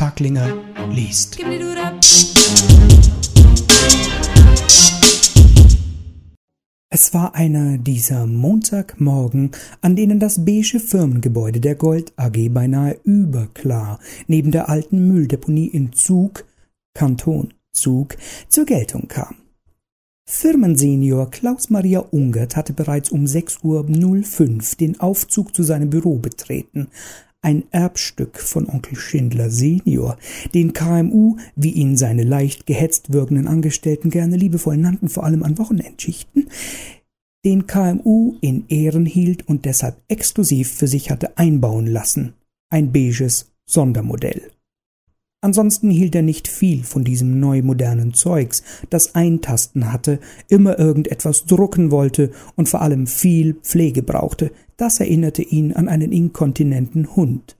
Taglinger liest. Es war einer dieser Montagmorgen, an denen das beige Firmengebäude der Gold AG beinahe überklar neben der alten Mülldeponie in Zug, Kanton Zug, zur Geltung kam. Firmensenior Klaus Maria Ungert hatte bereits um 6.05 Uhr den Aufzug zu seinem Büro betreten, ein Erbstück von Onkel Schindler Senior, den KMU, wie ihn seine leicht gehetzt wirkenden Angestellten gerne liebevoll nannten, vor allem an Wochenendschichten, den KMU in Ehren hielt und deshalb exklusiv für sich hatte einbauen lassen. Ein beiges Sondermodell. Ansonsten hielt er nicht viel von diesem neumodernen Zeugs, das Eintasten hatte, immer irgendetwas drucken wollte und vor allem viel Pflege brauchte, das erinnerte ihn an einen inkontinenten Hund.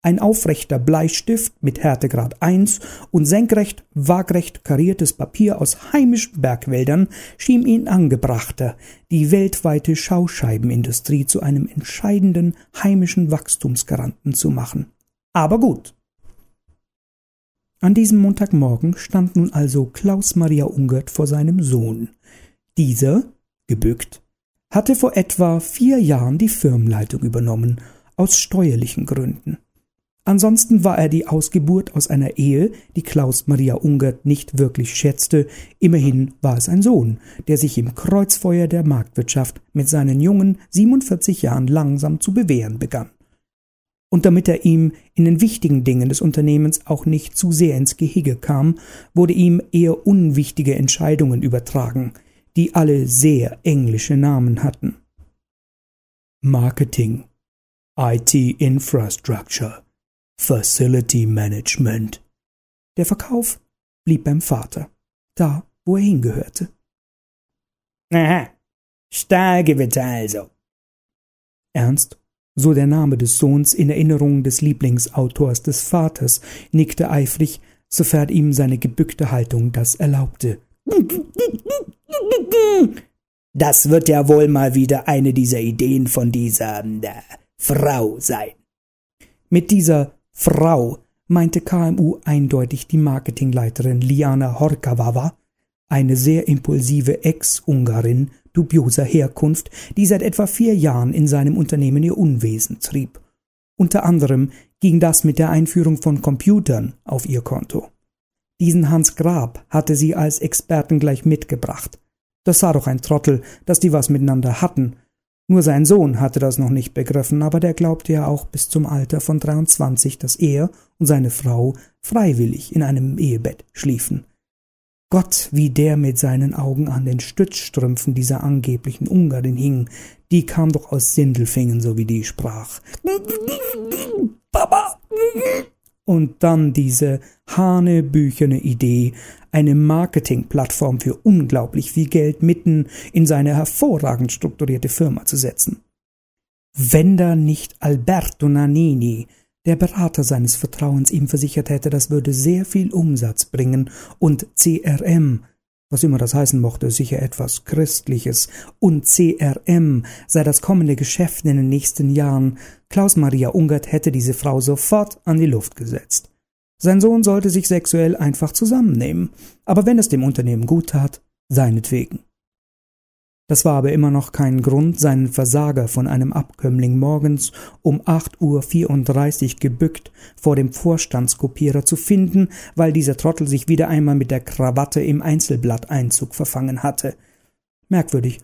Ein aufrechter Bleistift mit Härtegrad 1 und senkrecht, waagrecht kariertes Papier aus heimischen Bergwäldern schien ihn angebrachter, die weltweite Schauscheibenindustrie zu einem entscheidenden heimischen Wachstumsgaranten zu machen. Aber gut, an diesem Montagmorgen stand nun also Klaus Maria Ungert vor seinem Sohn. Dieser, gebückt, hatte vor etwa vier Jahren die Firmenleitung übernommen, aus steuerlichen Gründen. Ansonsten war er die Ausgeburt aus einer Ehe, die Klaus Maria Ungert nicht wirklich schätzte, immerhin war es ein Sohn, der sich im Kreuzfeuer der Marktwirtschaft mit seinen jungen 47 Jahren langsam zu bewähren begann und damit er ihm in den wichtigen Dingen des Unternehmens auch nicht zu sehr ins Gehege kam, wurde ihm eher unwichtige Entscheidungen übertragen, die alle sehr englische Namen hatten. Marketing, IT Infrastructure, Facility Management. Der Verkauf blieb beim Vater, da, wo er hingehörte. Aha, Stahlgewitter also. Ernst so der Name des Sohns in Erinnerung des Lieblingsautors des Vaters, nickte eifrig, sofern ihm seine gebückte Haltung das erlaubte. Das wird ja wohl mal wieder eine dieser Ideen von dieser äh, Frau sein. Mit dieser Frau meinte KMU eindeutig die Marketingleiterin Liana Horkawawa, eine sehr impulsive Ex-Ungarin dubioser Herkunft, die seit etwa vier Jahren in seinem Unternehmen ihr Unwesen trieb. Unter anderem ging das mit der Einführung von Computern auf ihr Konto. Diesen Hans Grab hatte sie als Experten gleich mitgebracht. Das sah doch ein Trottel, dass die was miteinander hatten. Nur sein Sohn hatte das noch nicht begriffen, aber der glaubte ja auch bis zum Alter von 23, dass er und seine Frau freiwillig in einem Ehebett schliefen. Gott, wie der mit seinen Augen an den Stützstrümpfen dieser angeblichen Ungarin hing, die kam doch aus Sindelfingen, so wie die sprach. Papa! Und dann diese hanebüchene Idee, eine Marketingplattform für unglaublich viel Geld mitten in seine hervorragend strukturierte Firma zu setzen. Wenn da nicht Alberto Nannini, der Berater seines Vertrauens ihm versichert hätte, das würde sehr viel Umsatz bringen und CRM, was immer das heißen mochte, sicher etwas Christliches, und CRM sei das kommende Geschäft in den nächsten Jahren, Klaus Maria Ungert hätte diese Frau sofort an die Luft gesetzt. Sein Sohn sollte sich sexuell einfach zusammennehmen, aber wenn es dem Unternehmen gut tat, seinetwegen. Das war aber immer noch kein Grund, seinen Versager von einem Abkömmling morgens um 8.34 Uhr gebückt vor dem Vorstandskopierer zu finden, weil dieser Trottel sich wieder einmal mit der Krawatte im Einzelblatteinzug verfangen hatte. Merkwürdig.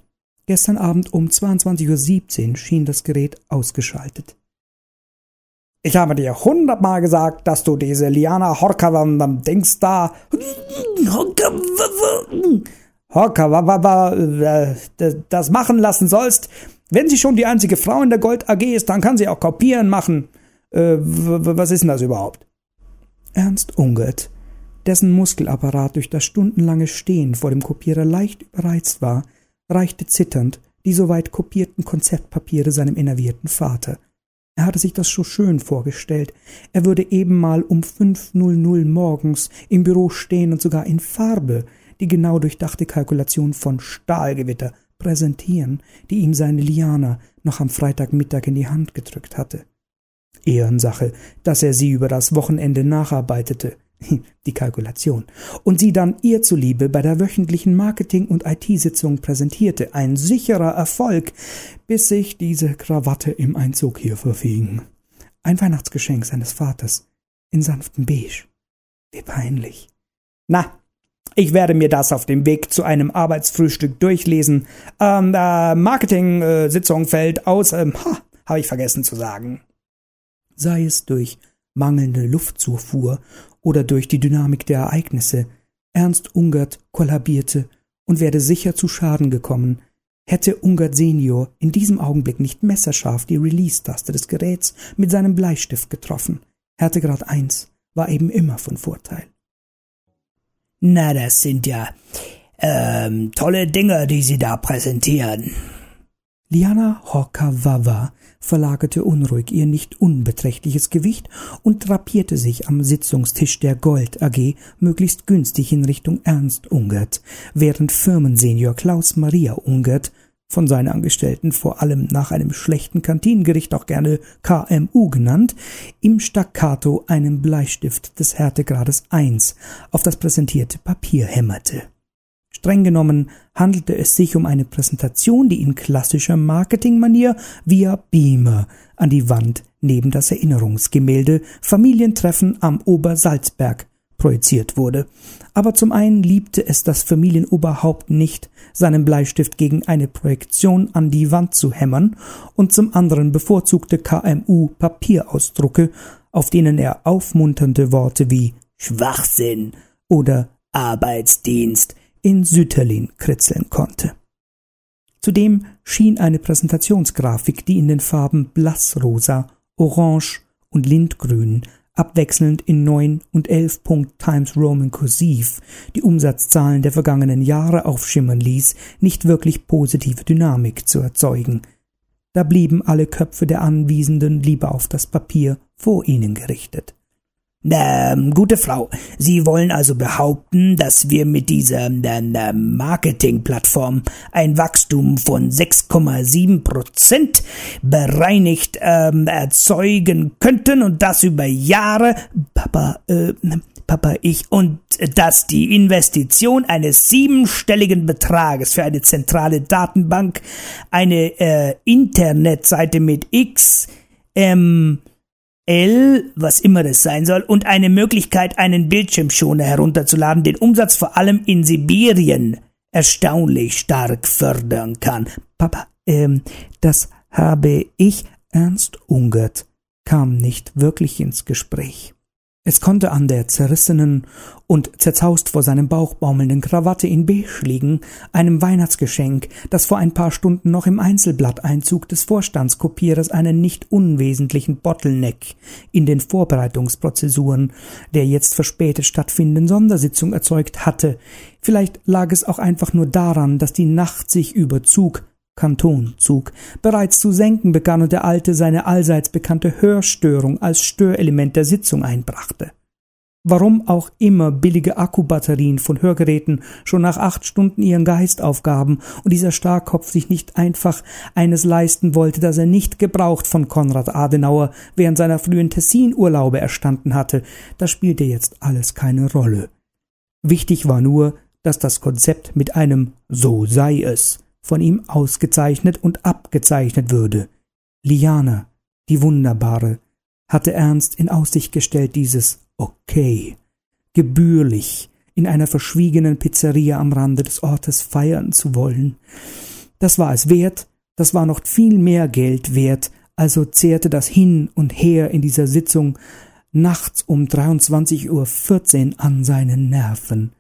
Gestern Abend um 22.17 Uhr schien das Gerät ausgeschaltet. Ich habe dir hundertmal gesagt, dass du diese Liana Horkavan Dings da Hocker, das machen lassen sollst. Wenn sie schon die einzige Frau in der Gold AG ist, dann kann sie auch kopieren machen. Äh, was ist denn das überhaupt? Ernst Ungert, dessen Muskelapparat durch das stundenlange Stehen vor dem Kopierer leicht überreizt war, reichte zitternd die soweit kopierten Konzeptpapiere seinem innervierten Vater. Er hatte sich das so schön vorgestellt. Er würde eben mal um 5.00 morgens im Büro stehen und sogar in Farbe die genau durchdachte Kalkulation von Stahlgewitter präsentieren, die ihm seine Liana noch am Freitagmittag in die Hand gedrückt hatte. Ehrensache, dass er sie über das Wochenende nacharbeitete. Die Kalkulation. Und sie dann ihr zuliebe bei der wöchentlichen Marketing- und IT-Sitzung präsentierte. Ein sicherer Erfolg, bis sich diese Krawatte im Einzug hier verfing. Ein Weihnachtsgeschenk seines Vaters. In sanftem Beige. Wie peinlich. Na, ich werde mir das auf dem Weg zu einem Arbeitsfrühstück durchlesen. Ähm, äh, Marketing-Sitzung fällt aus. Ähm, ha, habe ich vergessen zu sagen. Sei es durch mangelnde Luftzufuhr oder durch die Dynamik der Ereignisse, Ernst Ungert kollabierte und werde sicher zu Schaden gekommen, hätte Ungert Senior in diesem Augenblick nicht messerscharf die Release-Taste des Geräts mit seinem Bleistift getroffen. Härtegrad 1 war eben immer von Vorteil. Na, das sind ja ähm, tolle Dinge, die Sie da präsentieren. Liana Hokawawa verlagerte unruhig ihr nicht unbeträchtliches Gewicht und drapierte sich am Sitzungstisch der Gold AG möglichst günstig in Richtung Ernst Ungert, während Firmensenior Klaus Maria Ungert von seinen Angestellten vor allem nach einem schlechten Kantinengericht auch gerne KMU genannt, im Staccato einen Bleistift des Härtegrades 1 auf das präsentierte Papier hämmerte. Streng genommen handelte es sich um eine Präsentation, die in klassischer Marketingmanier via Beamer an die Wand neben das Erinnerungsgemälde Familientreffen am Obersalzberg projiziert wurde. Aber zum einen liebte es das Familienoberhaupt nicht, seinen Bleistift gegen eine Projektion an die Wand zu hämmern, und zum anderen bevorzugte KMU Papierausdrucke, auf denen er aufmunternde Worte wie Schwachsinn oder Arbeitsdienst in Sütterlin kritzeln konnte. Zudem schien eine Präsentationsgrafik, die in den Farben Blassrosa, Orange und Lindgrün abwechselnd in 9 und 11 Punkt Times Roman Kursiv die Umsatzzahlen der vergangenen Jahre aufschimmern ließ, nicht wirklich positive Dynamik zu erzeugen. Da blieben alle Köpfe der Anwesenden lieber auf das Papier vor ihnen gerichtet. Ähm, gute Frau, Sie wollen also behaupten, dass wir mit dieser äh, Marketingplattform ein Wachstum von 6,7 Prozent bereinigt ähm, erzeugen könnten und das über Jahre, Papa, äh, Papa, ich, und dass die Investition eines siebenstelligen Betrages für eine zentrale Datenbank, eine äh, Internetseite mit X, ähm, L, was immer das sein soll, und eine Möglichkeit, einen Bildschirmschoner herunterzuladen, den Umsatz vor allem in Sibirien erstaunlich stark fördern kann. Papa, ähm, das habe ich, Ernst Ungert, kam nicht wirklich ins Gespräch. Es konnte an der zerrissenen und zerzaust vor seinem Bauch baumelnden Krawatte in beige liegen, einem Weihnachtsgeschenk, das vor ein paar Stunden noch im Einzelblatteinzug des Vorstandskopierers einen nicht unwesentlichen Bottleneck in den Vorbereitungsprozessuren der jetzt verspätet stattfindenden Sondersitzung erzeugt hatte. Vielleicht lag es auch einfach nur daran, dass die Nacht sich Kantonzug bereits zu senken begann und der Alte seine allseits bekannte Hörstörung als Störelement der Sitzung einbrachte. Warum auch immer billige Akkubatterien von Hörgeräten schon nach acht Stunden ihren Geist aufgaben und dieser Starrkopf sich nicht einfach eines leisten wollte, das er nicht gebraucht von Konrad Adenauer während seiner frühen Tessin-Urlaube erstanden hatte, das spielte jetzt alles keine Rolle. Wichtig war nur, dass das Konzept mit einem So sei es von ihm ausgezeichnet und abgezeichnet würde. Liana, die Wunderbare, hatte Ernst in Aussicht gestellt, dieses Okay, gebührlich, in einer verschwiegenen Pizzeria am Rande des Ortes feiern zu wollen. Das war es wert, das war noch viel mehr Geld wert, also zehrte das Hin und Her in dieser Sitzung nachts um 23.14 Uhr an seinen Nerven.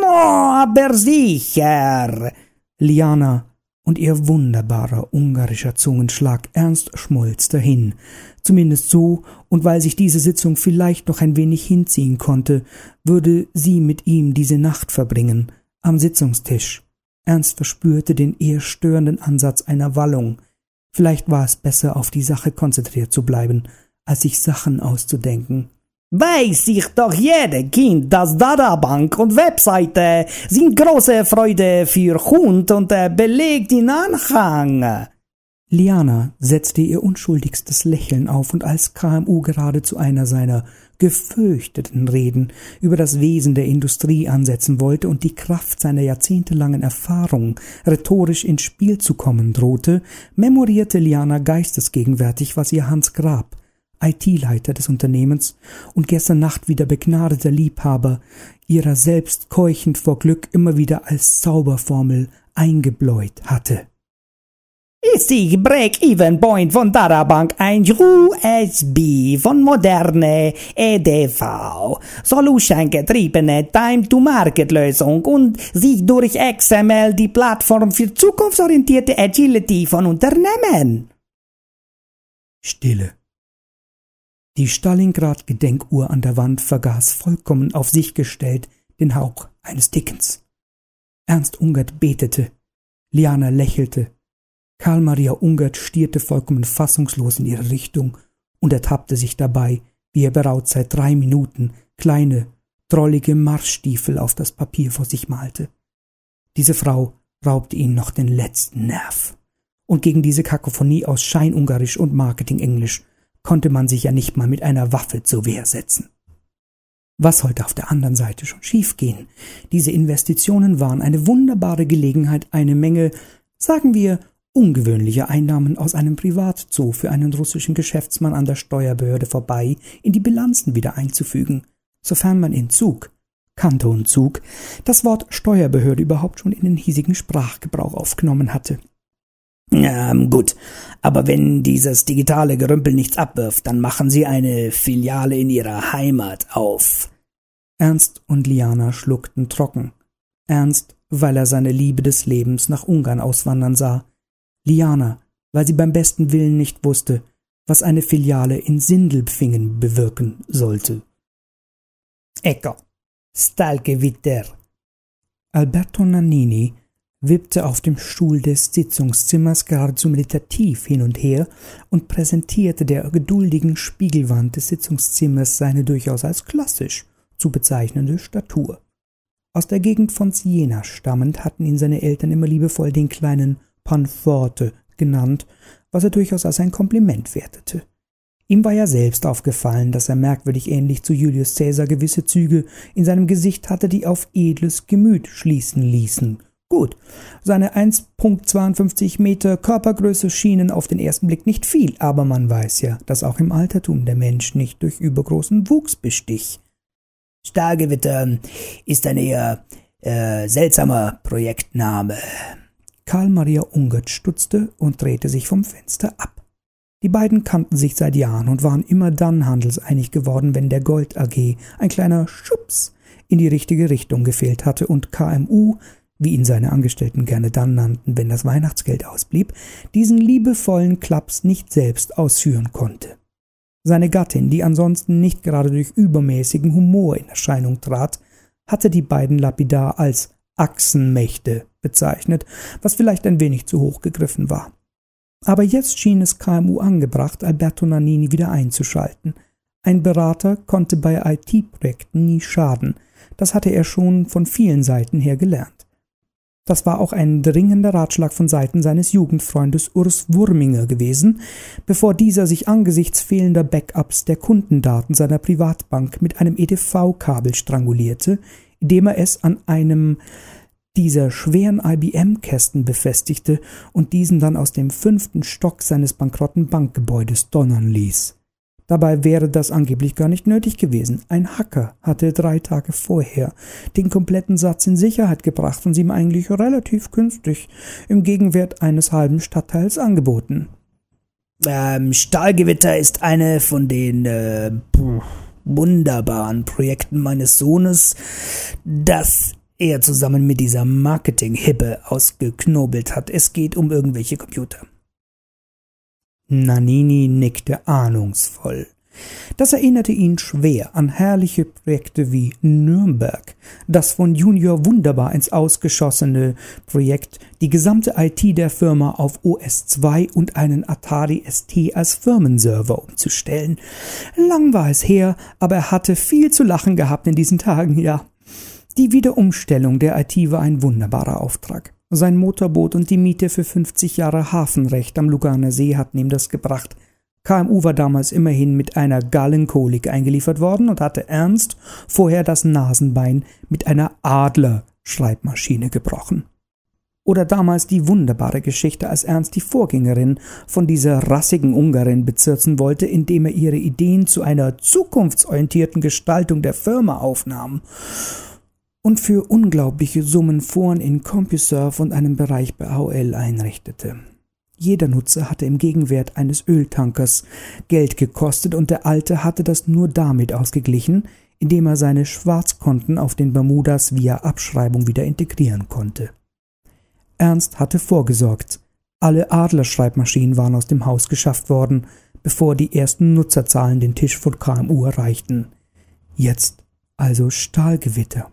No, aber sicher, Liana und ihr wunderbarer ungarischer Zungenschlag ernst schmolz dahin, zumindest so, und weil sich diese Sitzung vielleicht noch ein wenig hinziehen konnte, würde sie mit ihm diese Nacht verbringen, am Sitzungstisch. Ernst verspürte den eher störenden Ansatz einer Wallung. Vielleicht war es besser, auf die Sache konzentriert zu bleiben, als sich Sachen auszudenken. Weiß ich doch jede Kind, dass Dadabank und Webseite sind große Freude für Hund und belegt in Anhang. Liana setzte ihr unschuldigstes Lächeln auf, und als KMU gerade zu einer seiner gefürchteten Reden über das Wesen der Industrie ansetzen wollte und die Kraft seiner jahrzehntelangen Erfahrung rhetorisch ins Spiel zu kommen drohte, memorierte Liana geistesgegenwärtig, was ihr Hans Grab, IT-Leiter des Unternehmens und gestern Nacht wieder begnadeter Liebhaber, ihrer selbst keuchend vor Glück immer wieder als Zauberformel eingebläut hatte. Ist die Break-Even Point von Darabank ein USB von moderne EDV, Solution getriebene Time-to-Market-Lösung und sich durch XML die Plattform für zukunftsorientierte Agility von Unternehmen. Stille. Die Stalingrad-Gedenkuhr an der Wand vergaß vollkommen auf sich gestellt den Hauch eines Dickens. Ernst Ungert betete. Liana lächelte. Karl Maria Ungert stierte vollkommen fassungslos in ihre Richtung und ertappte sich dabei, wie er bereits seit drei Minuten kleine, drollige Marschstiefel auf das Papier vor sich malte. Diese Frau raubte ihn noch den letzten Nerv. Und gegen diese Kakophonie aus Scheinungarisch und Marketingenglisch konnte man sich ja nicht mal mit einer Waffe zur Wehr setzen. Was sollte auf der anderen Seite schon schiefgehen? Diese Investitionen waren eine wunderbare Gelegenheit, eine Menge, sagen wir, ungewöhnliche Einnahmen aus einem Privatzoo für einen russischen Geschäftsmann an der Steuerbehörde vorbei in die Bilanzen wieder einzufügen, sofern man in Zug, Kantonzug, das Wort Steuerbehörde überhaupt schon in den hiesigen Sprachgebrauch aufgenommen hatte. Ähm, gut, aber wenn dieses digitale Gerümpel nichts abwirft, dann machen Sie eine Filiale in Ihrer Heimat auf. Ernst und Liana schluckten trocken. Ernst, weil er seine Liebe des Lebens nach Ungarn auswandern sah, Liana, weil sie beim besten Willen nicht wusste, was eine Filiale in Sindelpfingen bewirken sollte. Ecco, Stalkewitter. Alberto Nannini wippte auf dem Stuhl des Sitzungszimmers geradezu meditativ hin und her und präsentierte der geduldigen Spiegelwand des Sitzungszimmers seine durchaus als klassisch zu bezeichnende Statur. Aus der Gegend von Siena stammend hatten ihn seine Eltern immer liebevoll den kleinen Panforte genannt, was er durchaus als ein Kompliment wertete. Ihm war ja selbst aufgefallen, dass er merkwürdig ähnlich zu Julius Caesar gewisse Züge in seinem Gesicht hatte, die auf edles Gemüt schließen ließen. Gut, seine 1.52 Meter Körpergröße schienen auf den ersten Blick nicht viel, aber man weiß ja, dass auch im Altertum der Mensch nicht durch übergroßen Wuchs bestich. Stargewitter ist ein eher äh, seltsamer Projektname. Karl Maria Ungert stutzte und drehte sich vom Fenster ab. Die beiden kannten sich seit Jahren und waren immer dann handelseinig geworden, wenn der Gold AG ein kleiner Schubs in die richtige Richtung gefehlt hatte und KMU, wie ihn seine Angestellten gerne dann nannten, wenn das Weihnachtsgeld ausblieb, diesen liebevollen Klaps nicht selbst ausführen konnte. Seine Gattin, die ansonsten nicht gerade durch übermäßigen Humor in Erscheinung trat, hatte die beiden lapidar als Achsenmächte bezeichnet, was vielleicht ein wenig zu hoch gegriffen war. Aber jetzt schien es KMU angebracht, Alberto Nannini wieder einzuschalten. Ein Berater konnte bei IT-Projekten nie schaden, das hatte er schon von vielen Seiten her gelernt. Das war auch ein dringender Ratschlag von Seiten seines Jugendfreundes Urs Wurminger gewesen, bevor dieser sich angesichts fehlender Backups der Kundendaten seiner Privatbank mit einem EDV-Kabel strangulierte, indem er es an einem dieser schweren IBM-Kästen befestigte und diesen dann aus dem fünften Stock seines bankrotten Bankgebäudes donnern ließ. Dabei wäre das angeblich gar nicht nötig gewesen. Ein Hacker hatte drei Tage vorher den kompletten Satz in Sicherheit gebracht und sie ihm eigentlich relativ günstig im Gegenwert eines halben Stadtteils angeboten. Ähm, Stahlgewitter ist eine von den äh, wunderbaren Projekten meines Sohnes, das er zusammen mit dieser Marketing-Hippe ausgeknobelt hat. Es geht um irgendwelche Computer. Nanini nickte ahnungsvoll. Das erinnerte ihn schwer an herrliche Projekte wie Nürnberg, das von Junior wunderbar ins Ausgeschossene Projekt, die gesamte IT der Firma auf OS2 und einen Atari ST als Firmenserver umzustellen. Lang war es her, aber er hatte viel zu lachen gehabt in diesen Tagen, ja. Die Wiederumstellung der IT war ein wunderbarer Auftrag. Sein Motorboot und die Miete für 50 Jahre Hafenrecht am Luganer See hatten ihm das gebracht. KMU war damals immerhin mit einer Gallenkolik eingeliefert worden und hatte Ernst vorher das Nasenbein mit einer Adler-Schreibmaschine gebrochen. Oder damals die wunderbare Geschichte, als Ernst die Vorgängerin von dieser rassigen Ungarin bezirzen wollte, indem er ihre Ideen zu einer zukunftsorientierten Gestaltung der Firma aufnahm und für unglaubliche Summen Foren in CompuServe und einem Bereich bei AOL einrichtete. Jeder Nutzer hatte im Gegenwert eines Öltankers Geld gekostet und der Alte hatte das nur damit ausgeglichen, indem er seine Schwarzkonten auf den Bermudas via Abschreibung wieder integrieren konnte. Ernst hatte vorgesorgt. Alle Adlerschreibmaschinen waren aus dem Haus geschafft worden, bevor die ersten Nutzerzahlen den Tisch von KMU erreichten. Jetzt also Stahlgewitter.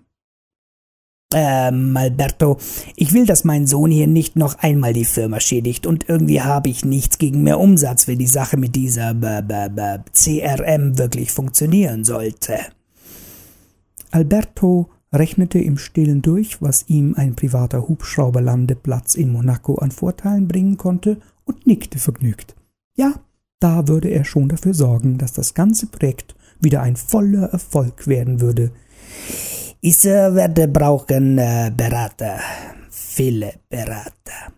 Ähm, Alberto, ich will, dass mein Sohn hier nicht noch einmal die Firma schädigt und irgendwie habe ich nichts gegen mehr Umsatz, wenn die Sache mit dieser B -B -B CRM wirklich funktionieren sollte. Alberto rechnete im Stillen durch, was ihm ein privater Hubschrauberlandeplatz in Monaco an Vorteilen bringen konnte und nickte vergnügt. Ja, da würde er schon dafür sorgen, dass das ganze Projekt wieder ein voller Erfolg werden würde. Ich äh, werde brauchen äh, Berater, viele Berater.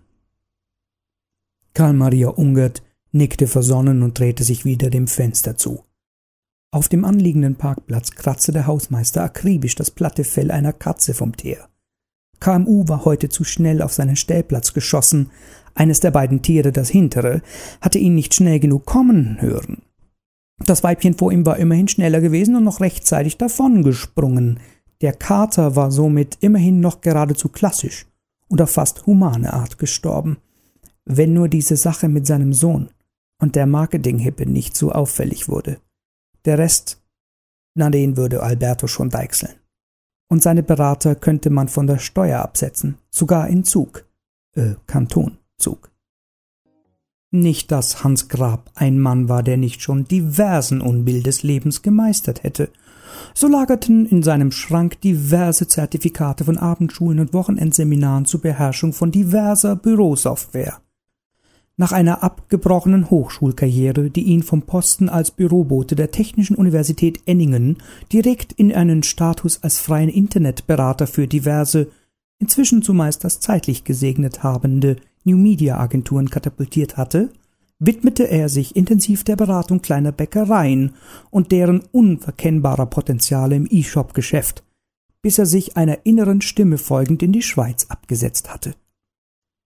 Karl Maria Ungert nickte versonnen und drehte sich wieder dem Fenster zu. Auf dem anliegenden Parkplatz kratzte der Hausmeister akribisch das platte Fell einer Katze vom Teer. KMU war heute zu schnell auf seinen Stellplatz geschossen. Eines der beiden Tiere, das hintere, hatte ihn nicht schnell genug kommen hören. Das Weibchen vor ihm war immerhin schneller gewesen und noch rechtzeitig davongesprungen. Der Kater war somit immerhin noch geradezu klassisch und auf fast humane Art gestorben. Wenn nur diese Sache mit seinem Sohn und der Marketinghippe nicht so auffällig wurde. Der Rest, na den würde Alberto schon deichseln. Und seine Berater könnte man von der Steuer absetzen, sogar in Zug, äh, Kantonzug. Nicht, dass Hans Grab ein Mann war, der nicht schon diversen Unbill des Lebens gemeistert hätte. So lagerten in seinem Schrank diverse Zertifikate von Abendschulen und Wochenendseminaren zur Beherrschung von diverser Bürosoftware. Nach einer abgebrochenen Hochschulkarriere, die ihn vom Posten als Bürobote der Technischen Universität Enningen direkt in einen Status als freien Internetberater für diverse, inzwischen zumeist das zeitlich gesegnet habende New Media Agenturen katapultiert hatte, widmete er sich intensiv der Beratung kleiner Bäckereien und deren unverkennbarer Potenziale im E-Shop-Geschäft, bis er sich einer inneren Stimme folgend in die Schweiz abgesetzt hatte.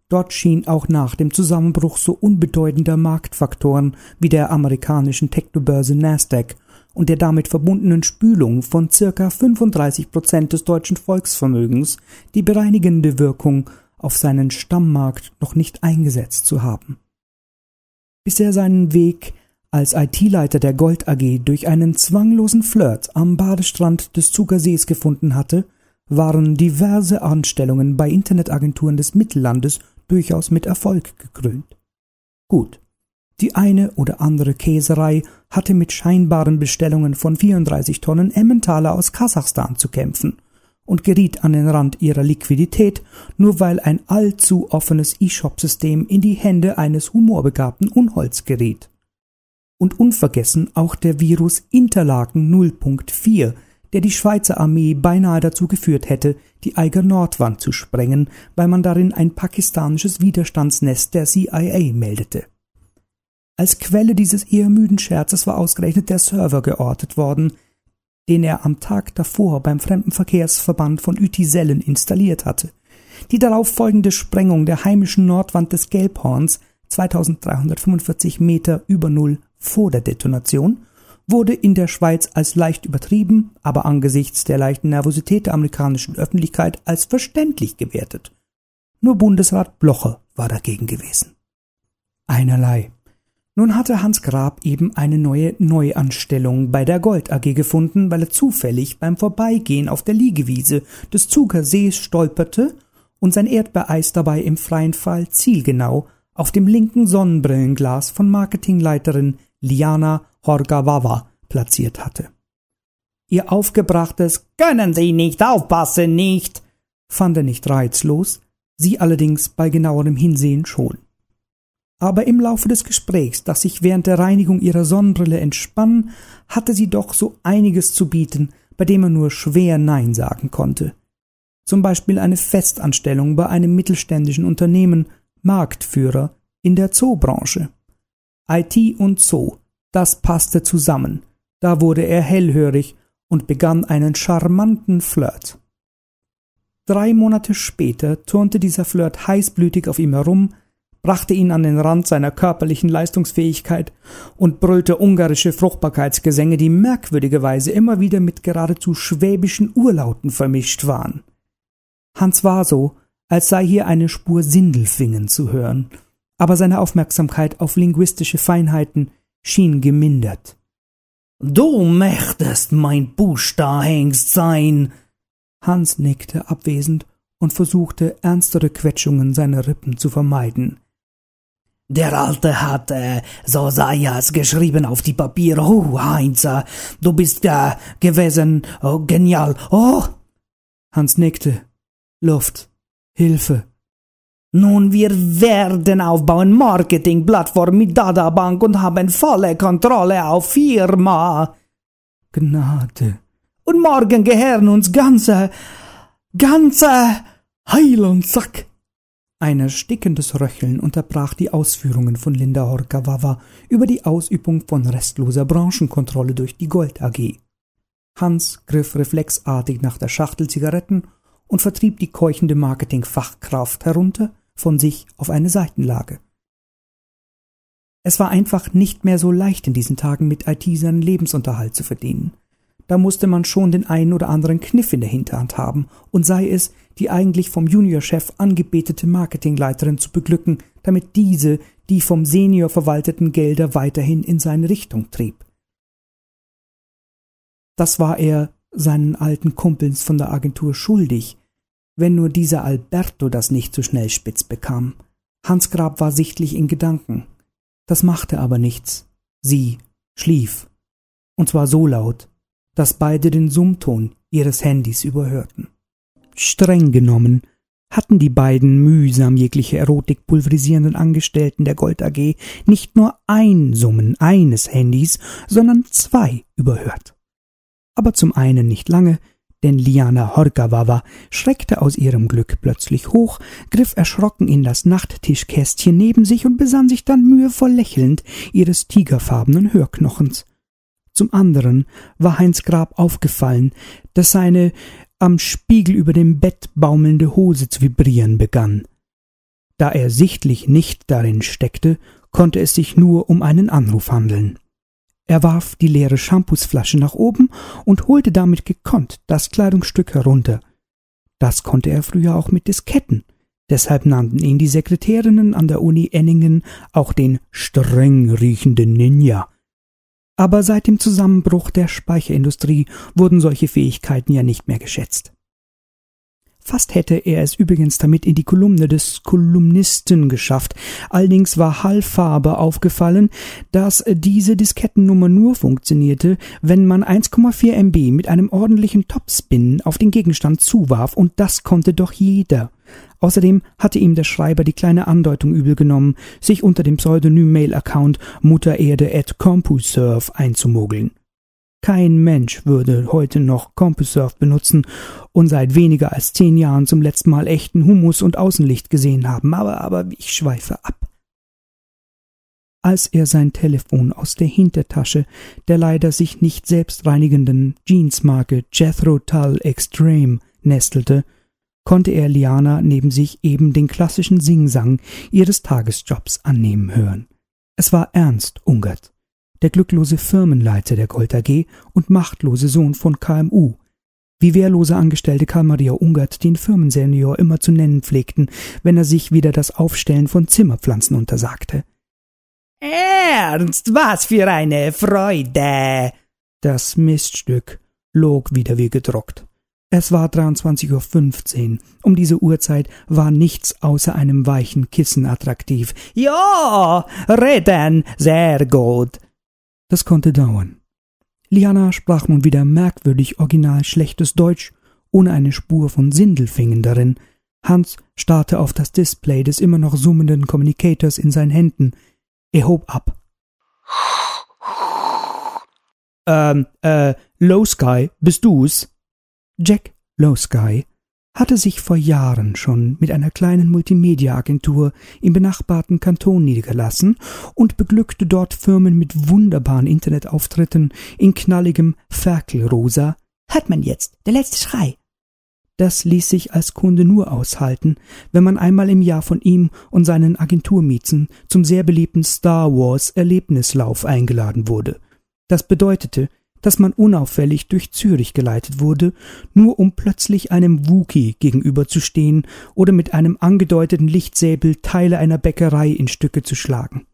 Dort schien auch nach dem Zusammenbruch so unbedeutender Marktfaktoren wie der amerikanischen Technobörse Nasdaq und der damit verbundenen Spülung von circa 35 Prozent des deutschen Volksvermögens die bereinigende Wirkung auf seinen Stammmarkt noch nicht eingesetzt zu haben. Bis er seinen Weg als IT-Leiter der Gold AG durch einen zwanglosen Flirt am Badestrand des Zuckersees gefunden hatte, waren diverse Anstellungen bei Internetagenturen des Mittellandes durchaus mit Erfolg gekrönt. Gut, die eine oder andere Käserei hatte mit scheinbaren Bestellungen von 34 Tonnen Emmentaler aus Kasachstan zu kämpfen und geriet an den Rand ihrer Liquidität, nur weil ein allzu offenes E-Shop-System in die Hände eines humorbegabten Unholz geriet. Und unvergessen auch der Virus Interlaken 0.4, der die Schweizer Armee beinahe dazu geführt hätte, die Eiger Nordwand zu sprengen, weil man darin ein pakistanisches Widerstandsnest der CIA meldete. Als Quelle dieses eher müden Scherzes war ausgerechnet der Server geortet worden, den er am Tag davor beim Fremdenverkehrsverband von Utisellen installiert hatte. Die darauf folgende Sprengung der heimischen Nordwand des Gelbhorns 2345 Meter über Null vor der Detonation wurde in der Schweiz als leicht übertrieben, aber angesichts der leichten Nervosität der amerikanischen Öffentlichkeit als verständlich gewertet. Nur Bundesrat Blocher war dagegen gewesen. Einerlei. Nun hatte Hans Grab eben eine neue Neuanstellung bei der Gold AG gefunden, weil er zufällig beim Vorbeigehen auf der Liegewiese des Zuger Sees stolperte und sein Erdbeereis dabei im freien Fall zielgenau auf dem linken Sonnenbrillenglas von Marketingleiterin Liana Horgawawa platziert hatte. Ihr aufgebrachtes Können Sie nicht aufpassen, nicht? fand er nicht reizlos, Sie allerdings bei genauerem Hinsehen schon. Aber im Laufe des Gesprächs, das sich während der Reinigung ihrer Sonnenbrille entspann, hatte sie doch so einiges zu bieten, bei dem er nur schwer Nein sagen konnte. Zum Beispiel eine Festanstellung bei einem mittelständischen Unternehmen, Marktführer in der Zoobranche. IT und Zoo, das passte zusammen. Da wurde er hellhörig und begann einen charmanten Flirt. Drei Monate später turnte dieser Flirt heißblütig auf ihm herum, brachte ihn an den Rand seiner körperlichen Leistungsfähigkeit und brüllte ungarische Fruchtbarkeitsgesänge, die merkwürdigerweise immer wieder mit geradezu schwäbischen Urlauten vermischt waren. Hans war so, als sei hier eine Spur Sindelfingen zu hören, aber seine Aufmerksamkeit auf linguistische Feinheiten schien gemindert. Du möchtest mein Buchstarhengst sein. Hans nickte abwesend und versuchte ernstere Quetschungen seiner Rippen zu vermeiden. Der Alte hat, äh, so sei es, geschrieben auf die Papiere. Oh, Heinz, äh, du bist äh, gewesen, oh, genial, oh. Hans nickte. Luft. Hilfe. Nun, wir werden aufbauen Marketingplattform mit Databank und haben volle Kontrolle auf Firma. Gnade. Und morgen gehören uns ganze, ganze Heil und Sack. Ein erstickendes Röcheln unterbrach die Ausführungen von Linda Horkawawa über die Ausübung von restloser Branchenkontrolle durch die Gold AG. Hans griff reflexartig nach der Schachtel Zigaretten und vertrieb die keuchende Marketingfachkraft herunter von sich auf eine Seitenlage. Es war einfach nicht mehr so leicht in diesen Tagen mit IT seinen Lebensunterhalt zu verdienen. Da musste man schon den einen oder anderen Kniff in der Hinterhand haben, und sei es, die eigentlich vom Juniorchef angebetete Marketingleiterin zu beglücken, damit diese die vom Senior verwalteten Gelder weiterhin in seine Richtung trieb. Das war er seinen alten Kumpels von der Agentur schuldig, wenn nur dieser Alberto das nicht zu schnell spitz bekam. Hans Grab war sichtlich in Gedanken. Das machte aber nichts. Sie schlief. Und zwar so laut, dass beide den Summton ihres Handys überhörten. Streng genommen hatten die beiden mühsam jegliche Erotik pulverisierenden Angestellten der Gold AG nicht nur ein Summen eines Handys, sondern zwei überhört. Aber zum einen nicht lange, denn Liana Horgawawa schreckte aus ihrem Glück plötzlich hoch, griff erschrocken in das Nachttischkästchen neben sich und besann sich dann mühevoll lächelnd ihres tigerfarbenen Hörknochens. Zum anderen war Heinz Grab aufgefallen, dass seine am Spiegel über dem Bett baumelnde Hose zu vibrieren begann. Da er sichtlich nicht darin steckte, konnte es sich nur um einen Anruf handeln. Er warf die leere Shampoosflasche nach oben und holte damit gekonnt das Kleidungsstück herunter. Das konnte er früher auch mit Disketten. Deshalb nannten ihn die Sekretärinnen an der Uni Enningen auch den streng riechenden Ninja. Aber seit dem Zusammenbruch der Speicherindustrie wurden solche Fähigkeiten ja nicht mehr geschätzt. Fast hätte er es übrigens damit in die Kolumne des Kolumnisten geschafft. Allerdings war Hal Faber aufgefallen, dass diese Diskettennummer nur funktionierte, wenn man 1,4 MB mit einem ordentlichen Topspin auf den Gegenstand zuwarf, und das konnte doch jeder. Außerdem hatte ihm der Schreiber die kleine Andeutung übel genommen, sich unter dem Pseudonym-Mail-Account Muttererde at CompuServe einzumogeln. Kein Mensch würde heute noch CompuServe benutzen und seit weniger als zehn Jahren zum letzten Mal echten Humus und Außenlicht gesehen haben, aber, aber ich schweife ab. Als er sein Telefon aus der Hintertasche der leider sich nicht selbst reinigenden Jeansmarke Jethro Tull Extreme nestelte, konnte er Liana neben sich eben den klassischen Singsang ihres Tagesjobs annehmen hören. Es war Ernst Ungert der glücklose Firmenleiter der Gold AG und machtlose Sohn von KMU, wie wehrlose Angestellte Karl Maria Ungert den Firmensenior immer zu nennen pflegten, wenn er sich wieder das Aufstellen von Zimmerpflanzen untersagte. Ernst, was für eine Freude! Das Miststück log wieder wie gedruckt. Es war 23.15 Uhr. Um diese Uhrzeit war nichts außer einem weichen Kissen attraktiv. Ja, reden, sehr gut. Das konnte dauern. Liana sprach nun wieder merkwürdig original schlechtes Deutsch, ohne eine Spur von Sindelfingen darin, Hans starrte auf das Display des immer noch summenden Communicators in seinen Händen. Er hob ab. Ähm, äh, Low Sky, bist du's? Jack Low Sky hatte sich vor Jahren schon mit einer kleinen Multimedia-Agentur im benachbarten Kanton niedergelassen und beglückte dort Firmen mit wunderbaren Internetauftritten in knalligem Ferkelrosa. Hört man jetzt, der letzte Schrei. Das ließ sich als Kunde nur aushalten, wenn man einmal im Jahr von ihm und seinen Agenturmiezen zum sehr beliebten Star Wars Erlebnislauf eingeladen wurde. Das bedeutete, dass man unauffällig durch Zürich geleitet wurde, nur um plötzlich einem Wookie gegenüberzustehen oder mit einem angedeuteten Lichtsäbel Teile einer Bäckerei in Stücke zu schlagen.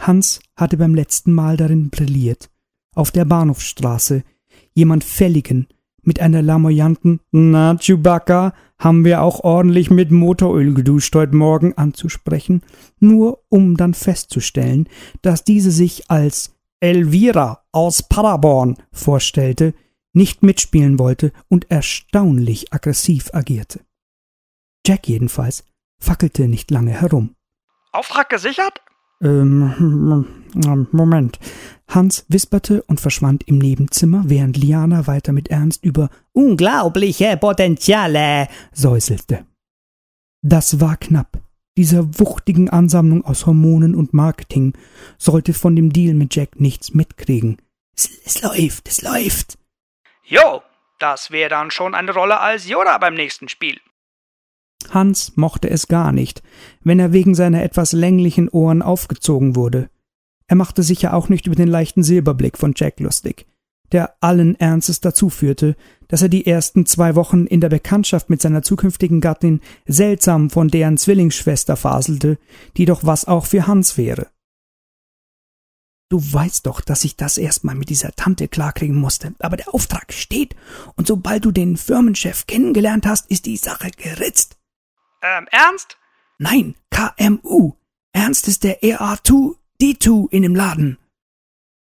Hans hatte beim letzten Mal darin brilliert, auf der Bahnhofstraße, jemand Fälligen, mit einer lamoyanten Na, Chewbacca, haben wir auch ordentlich mit Motoröl geduscht heute Morgen anzusprechen, nur um dann festzustellen, dass diese sich als Elvira aus Paderborn vorstellte, nicht mitspielen wollte und erstaunlich aggressiv agierte. Jack jedenfalls fackelte nicht lange herum. Auftrag gesichert? Ähm, Moment. Hans wisperte und verschwand im Nebenzimmer, während Liana weiter mit Ernst über unglaubliche Potenziale säuselte. Das war knapp dieser wuchtigen Ansammlung aus Hormonen und Marketing, sollte von dem Deal mit Jack nichts mitkriegen. Es, es läuft, es läuft. Jo, das wäre dann schon eine Rolle als Yoda beim nächsten Spiel. Hans mochte es gar nicht, wenn er wegen seiner etwas länglichen Ohren aufgezogen wurde. Er machte sich ja auch nicht über den leichten Silberblick von Jack lustig der allen Ernstes dazu führte, dass er die ersten zwei Wochen in der Bekanntschaft mit seiner zukünftigen Gattin seltsam von deren Zwillingsschwester faselte, die doch was auch für Hans wäre. Du weißt doch, dass ich das erstmal mit dieser Tante klarkriegen musste, aber der Auftrag steht, und sobald du den Firmenchef kennengelernt hast, ist die Sache geritzt. Ähm, Ernst? Nein, KMU. Ernst ist der EA2, D2 in dem Laden.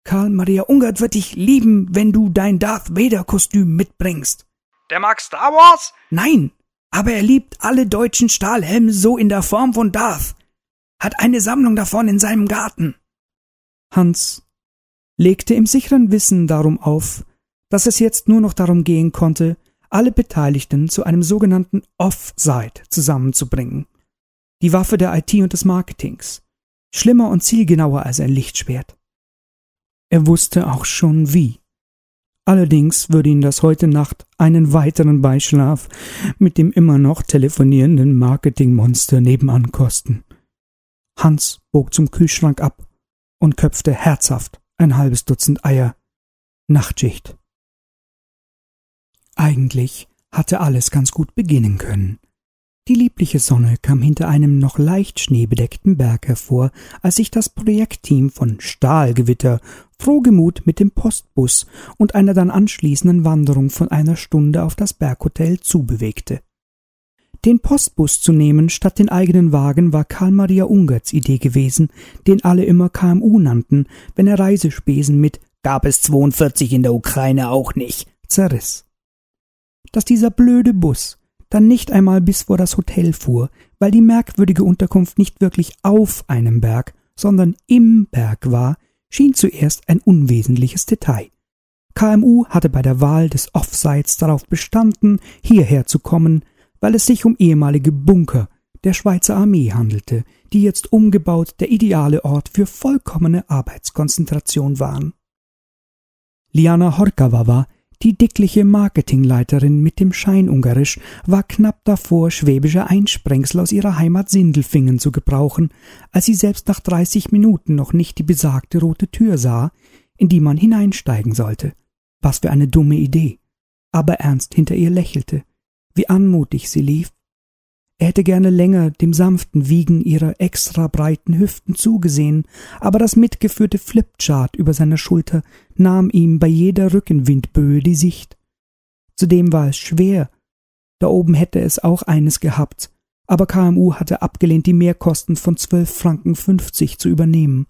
Karl Maria Ungert wird dich lieben, wenn du dein Darth Vader Kostüm mitbringst. Der mag Star Wars? Nein, aber er liebt alle deutschen Stahlhelme so in der Form von Darth. Hat eine Sammlung davon in seinem Garten. Hans legte im sicheren Wissen darum auf, dass es jetzt nur noch darum gehen konnte, alle Beteiligten zu einem sogenannten Offside zusammenzubringen. Die Waffe der IT und des Marketings. Schlimmer und zielgenauer als ein Lichtschwert. Er wusste auch schon wie. Allerdings würde ihn das heute Nacht einen weiteren Beischlaf mit dem immer noch telefonierenden Marketingmonster nebenan kosten. Hans bog zum Kühlschrank ab und köpfte herzhaft ein halbes Dutzend Eier. Nachtschicht. Eigentlich hatte alles ganz gut beginnen können. Die liebliche Sonne kam hinter einem noch leicht schneebedeckten Berg hervor, als sich das Projektteam von Stahlgewitter frohgemut mit dem Postbus und einer dann anschließenden Wanderung von einer Stunde auf das Berghotel zubewegte. Den Postbus zu nehmen statt den eigenen Wagen war Karl Maria Ungerts Idee gewesen, den alle immer KMU nannten, wenn er Reisespesen mit gab es 42 in der Ukraine auch nicht zerriss. Dass dieser blöde Bus dann nicht einmal bis vor das Hotel fuhr, weil die merkwürdige Unterkunft nicht wirklich auf einem Berg, sondern im Berg war, schien zuerst ein unwesentliches Detail. KMU hatte bei der Wahl des Offsites darauf bestanden, hierher zu kommen, weil es sich um ehemalige Bunker der Schweizer Armee handelte, die jetzt umgebaut der ideale Ort für vollkommene Arbeitskonzentration waren. Liana Horkava die dickliche Marketingleiterin mit dem Scheinungarisch war knapp davor, schwäbische Einsprengsel aus ihrer Heimat Sindelfingen zu gebrauchen, als sie selbst nach dreißig Minuten noch nicht die besagte rote Tür sah, in die man hineinsteigen sollte. Was für eine dumme Idee. Aber Ernst hinter ihr lächelte. Wie anmutig sie lief, er hätte gerne länger dem sanften Wiegen ihrer extra breiten Hüften zugesehen, aber das mitgeführte Flipchart über seiner Schulter nahm ihm bei jeder Rückenwindböe die Sicht. Zudem war es schwer. Da oben hätte es auch eines gehabt, aber KMU hatte abgelehnt, die Mehrkosten von zwölf Franken fünfzig zu übernehmen.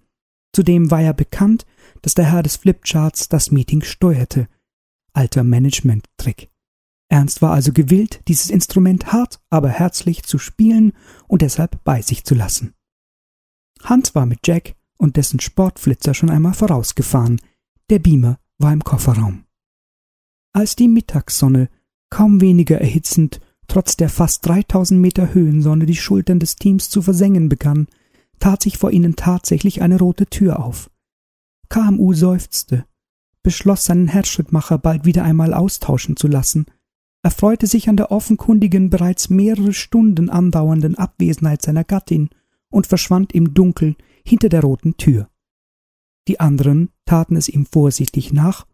Zudem war ja bekannt, dass der Herr des Flipcharts das Meeting steuerte. Alter Management-Trick. Ernst war also gewillt, dieses Instrument hart, aber herzlich zu spielen und deshalb bei sich zu lassen. Hans war mit Jack und dessen Sportflitzer schon einmal vorausgefahren, der Beamer war im Kofferraum. Als die Mittagssonne, kaum weniger erhitzend, trotz der fast 3000 Meter Höhensonne die Schultern des Teams zu versengen begann, tat sich vor ihnen tatsächlich eine rote Tür auf. KMU seufzte, beschloss seinen Herzschrittmacher bald wieder einmal austauschen zu lassen, erfreute sich an der offenkundigen, bereits mehrere Stunden andauernden Abwesenheit seiner Gattin und verschwand im Dunkel hinter der roten Tür. Die anderen taten es ihm vorsichtig nach,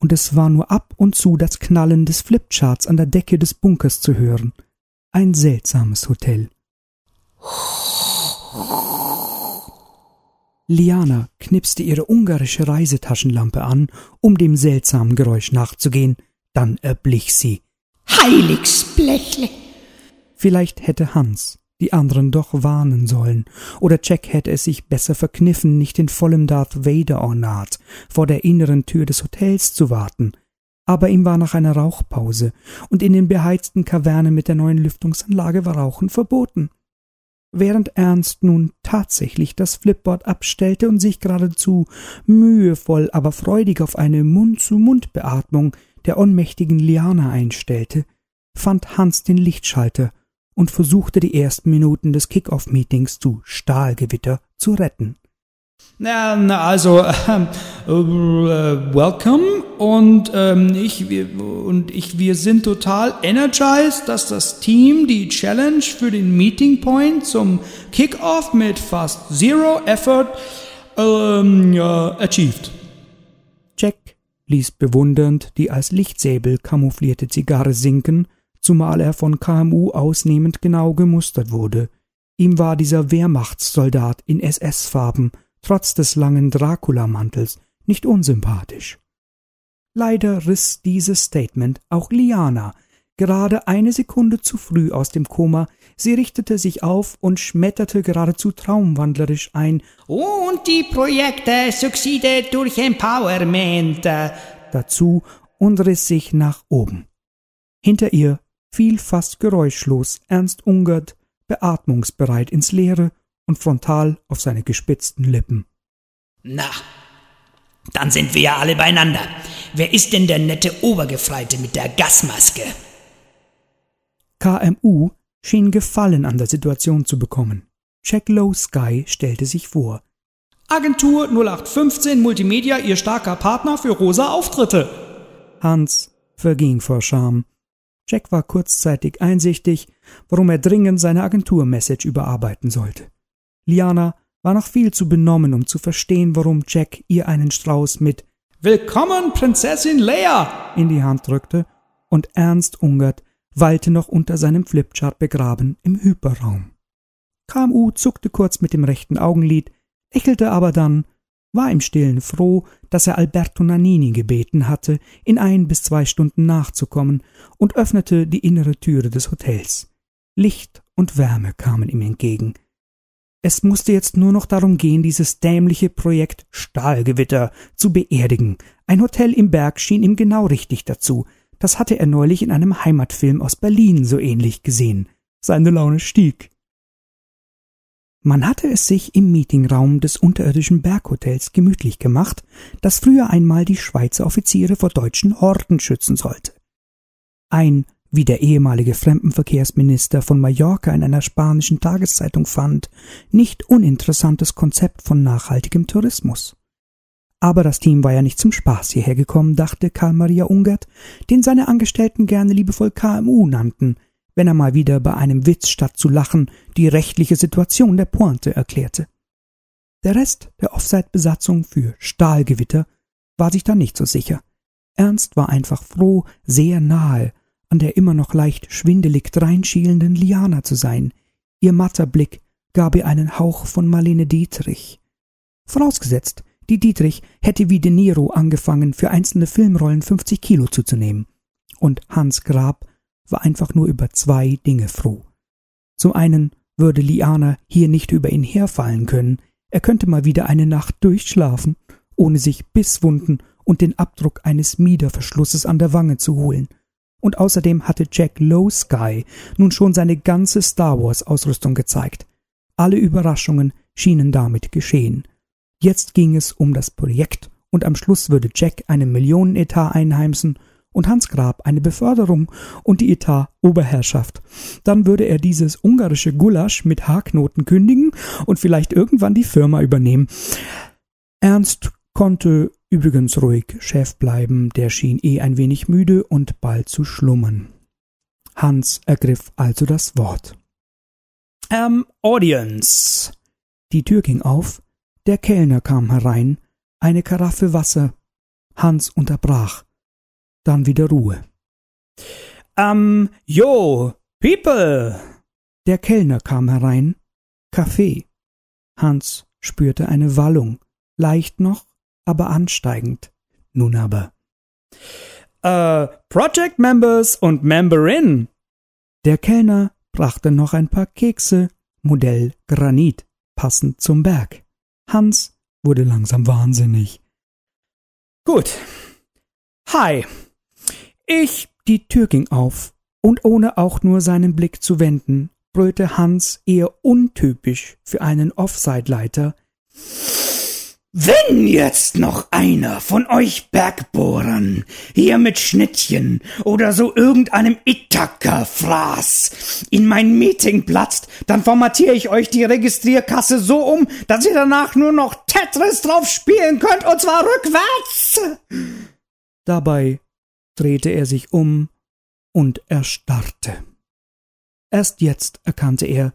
und es war nur ab und zu das Knallen des Flipcharts an der Decke des Bunkers zu hören. Ein seltsames Hotel. Liana knipste ihre ungarische Reisetaschenlampe an, um dem seltsamen Geräusch nachzugehen, dann erblich sie. Heiligsblechle! Vielleicht hätte Hans die anderen doch warnen sollen, oder Jack hätte es sich besser verkniffen, nicht in vollem Darth Vader Ornat vor der inneren Tür des Hotels zu warten, aber ihm war nach einer Rauchpause, und in den beheizten Kavernen mit der neuen Lüftungsanlage war Rauchen verboten. Während Ernst nun tatsächlich das Flipboard abstellte und sich geradezu mühevoll, aber freudig auf eine Mund-zu-Mund-Beatmung der ohnmächtigen Liana einstellte, fand Hans den Lichtschalter und versuchte die ersten Minuten des Kick-Off-Meetings zu Stahlgewitter zu retten. Na, na also, ähm, äh, welcome und ähm, ich wir, und ich wir sind total energized, dass das Team die Challenge für den Meeting Point zum Kickoff mit fast zero effort ähm, ja, achieved. Ließ bewundernd die als Lichtsäbel kamouflierte Zigarre sinken, zumal er von KMU ausnehmend genau gemustert wurde. Ihm war dieser Wehrmachtssoldat in SS-Farben trotz des langen Dracula-Mantels nicht unsympathisch. Leider riss dieses Statement auch Liana gerade eine Sekunde zu früh aus dem Koma. Sie richtete sich auf und schmetterte geradezu traumwandlerisch ein Und die Projekte succeeded durch Empowerment dazu und riss sich nach oben. Hinter ihr fiel fast geräuschlos Ernst Ungert beatmungsbereit ins Leere und frontal auf seine gespitzten Lippen. Na, dann sind wir ja alle beieinander. Wer ist denn der nette Obergefreite mit der Gasmaske? KMU schien Gefallen an der Situation zu bekommen. Jack Low Sky stellte sich vor. Agentur 0815 Multimedia, Ihr starker Partner für rosa Auftritte. Hans verging vor Scham. Jack war kurzzeitig einsichtig, warum er dringend seine Agentur-Message überarbeiten sollte. Liana war noch viel zu benommen, um zu verstehen, warum Jack ihr einen Strauß mit Willkommen, Prinzessin Leia! in die Hand drückte, und Ernst Ungert weilte noch unter seinem Flipchart begraben im Hyperraum. KMU zuckte kurz mit dem rechten Augenlid, lächelte aber dann, war im Stillen froh, dass er Alberto Nannini gebeten hatte, in ein bis zwei Stunden nachzukommen, und öffnete die innere Türe des Hotels. Licht und Wärme kamen ihm entgegen. Es musste jetzt nur noch darum gehen, dieses dämliche Projekt Stahlgewitter zu beerdigen. Ein Hotel im Berg schien ihm genau richtig dazu. Das hatte er neulich in einem Heimatfilm aus Berlin so ähnlich gesehen. Seine Laune stieg. Man hatte es sich im Meetingraum des unterirdischen Berghotels gemütlich gemacht, das früher einmal die Schweizer Offiziere vor deutschen Horden schützen sollte. Ein wie der ehemalige Fremdenverkehrsminister von Mallorca in einer spanischen Tageszeitung fand, nicht uninteressantes Konzept von nachhaltigem Tourismus. Aber das Team war ja nicht zum Spaß hierher gekommen, dachte Karl Maria Ungert, den seine Angestellten gerne liebevoll KMU nannten, wenn er mal wieder bei einem Witz statt zu lachen die rechtliche Situation der Pointe erklärte. Der Rest der Offside-Besatzung für Stahlgewitter war sich da nicht so sicher. Ernst war einfach froh, sehr nahe an der immer noch leicht schwindelig dreinschielenden Liana zu sein. Ihr matter Blick gab ihr einen Hauch von Marlene Dietrich. Vorausgesetzt, die Dietrich hätte wie De Niro angefangen, für einzelne Filmrollen 50 Kilo zuzunehmen. Und Hans Grab war einfach nur über zwei Dinge froh. Zum einen würde Liana hier nicht über ihn herfallen können, er könnte mal wieder eine Nacht durchschlafen, ohne sich Bisswunden und den Abdruck eines Miederverschlusses an der Wange zu holen Und außerdem hatte Jack Low Sky nun schon seine ganze Star Wars Ausrüstung gezeigt. Alle Überraschungen schienen damit geschehen. Jetzt ging es um das Projekt und am Schluss würde Jack einen Millionenetat einheimsen und Hans Grab eine Beförderung und die Etat-Oberherrschaft. Dann würde er dieses ungarische Gulasch mit Haarknoten kündigen und vielleicht irgendwann die Firma übernehmen. Ernst konnte übrigens ruhig Chef bleiben, der schien eh ein wenig müde und bald zu schlummern. Hans ergriff also das Wort. Ähm, Audience. Die Tür ging auf, der Kellner kam herein, eine Karaffe Wasser. Hans unterbrach dann wieder Ruhe. Ähm, jo, People! Der Kellner kam herein. Kaffee. Hans spürte eine Wallung, leicht noch, aber ansteigend. Nun aber. Äh, Project Members und Memberin. Der Kellner brachte noch ein paar Kekse, Modell Granit, passend zum Berg. Hans wurde langsam wahnsinnig. Gut. Hi, ich, die Tür ging auf, und ohne auch nur seinen Blick zu wenden, brüllte Hans eher untypisch für einen Offside-Leiter. Wenn jetzt noch einer von euch Bergbohrern hier mit Schnittchen oder so irgendeinem Ithaka-Fraß in mein Meeting platzt, dann formatiere ich euch die Registrierkasse so um, dass ihr danach nur noch Tetris drauf spielen könnt, und zwar rückwärts. Dabei drehte er sich um und erstarrte. Erst jetzt erkannte er,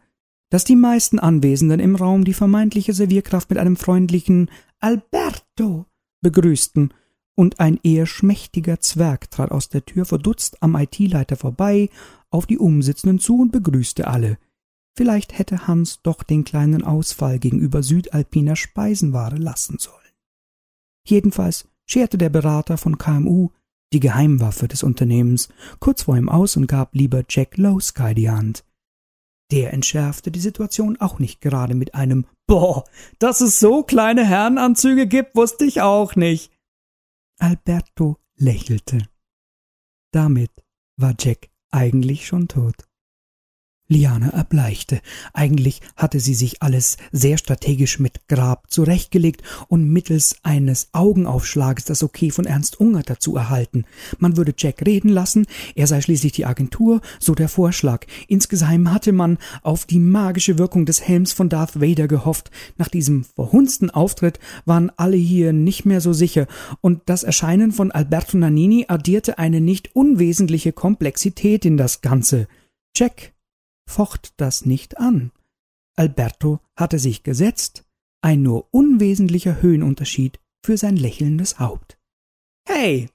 dass die meisten Anwesenden im Raum die vermeintliche Servierkraft mit einem freundlichen Alberto begrüßten, und ein eher schmächtiger Zwerg trat aus der Tür verdutzt am IT-Leiter vorbei, auf die Umsitzenden zu und begrüßte alle. Vielleicht hätte Hans doch den kleinen Ausfall gegenüber südalpiner Speisenware lassen sollen. Jedenfalls scherte der Berater von KMU die Geheimwaffe des Unternehmens, kurz vor ihm aus und gab lieber Jack Lowsky die Hand. Der entschärfte die Situation auch nicht gerade mit einem Boah, dass es so kleine Herrenanzüge gibt, wusste ich auch nicht. Alberto lächelte. Damit war Jack eigentlich schon tot. Liana erbleichte. Eigentlich hatte sie sich alles sehr strategisch mit Grab zurechtgelegt und mittels eines Augenaufschlages das Okay von Ernst Unger dazu erhalten. Man würde Jack reden lassen, er sei schließlich die Agentur, so der Vorschlag. Insgeheim hatte man auf die magische Wirkung des Helms von Darth Vader gehofft. Nach diesem verhunzten Auftritt waren alle hier nicht mehr so sicher, und das Erscheinen von Alberto Nannini addierte eine nicht unwesentliche Komplexität in das Ganze. Jack focht das nicht an. Alberto hatte sich gesetzt, ein nur unwesentlicher Höhenunterschied für sein lächelndes Haupt. Hey,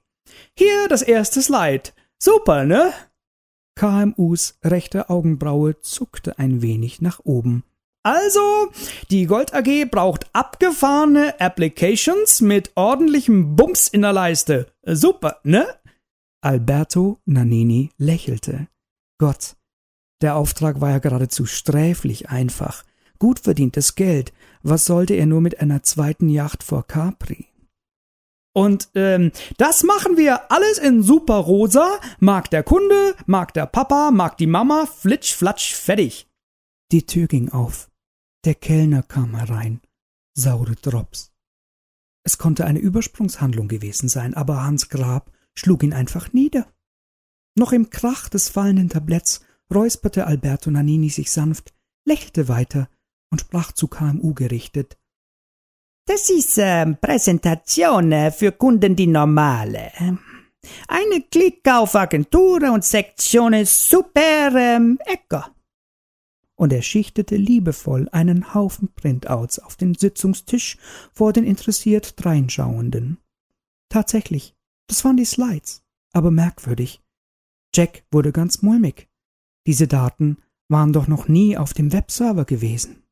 hier das erste Slide. Super, ne? KMUs rechte Augenbraue zuckte ein wenig nach oben. Also, die Gold AG braucht abgefahrene Applications mit ordentlichem Bums in der Leiste. Super, ne? Alberto Nannini lächelte. Gott, der Auftrag war ja geradezu sträflich einfach. Gut verdientes Geld. Was sollte er nur mit einer zweiten Yacht vor Capri? Und ähm, das machen wir alles in super rosa. Mag der Kunde, mag der Papa, mag die Mama, flitsch, flatsch, fertig. Die Tür ging auf. Der Kellner kam herein. Saure Drops. Es konnte eine Übersprungshandlung gewesen sein, aber Hans Grab schlug ihn einfach nieder. Noch im Krach des fallenden Tabletts räusperte Alberto Nannini sich sanft, lächelte weiter und sprach zu KMU gerichtet. Das ist ähm, Präsentation für Kunden die normale. Eine Klick auf Agentur und Sektion super ähm, Ecco. Und er schichtete liebevoll einen Haufen Printouts auf den Sitzungstisch vor den interessiert Dreinschauenden. Tatsächlich, das waren die Slides, aber merkwürdig. Jack wurde ganz mulmig. Diese Daten waren doch noch nie auf dem Webserver gewesen.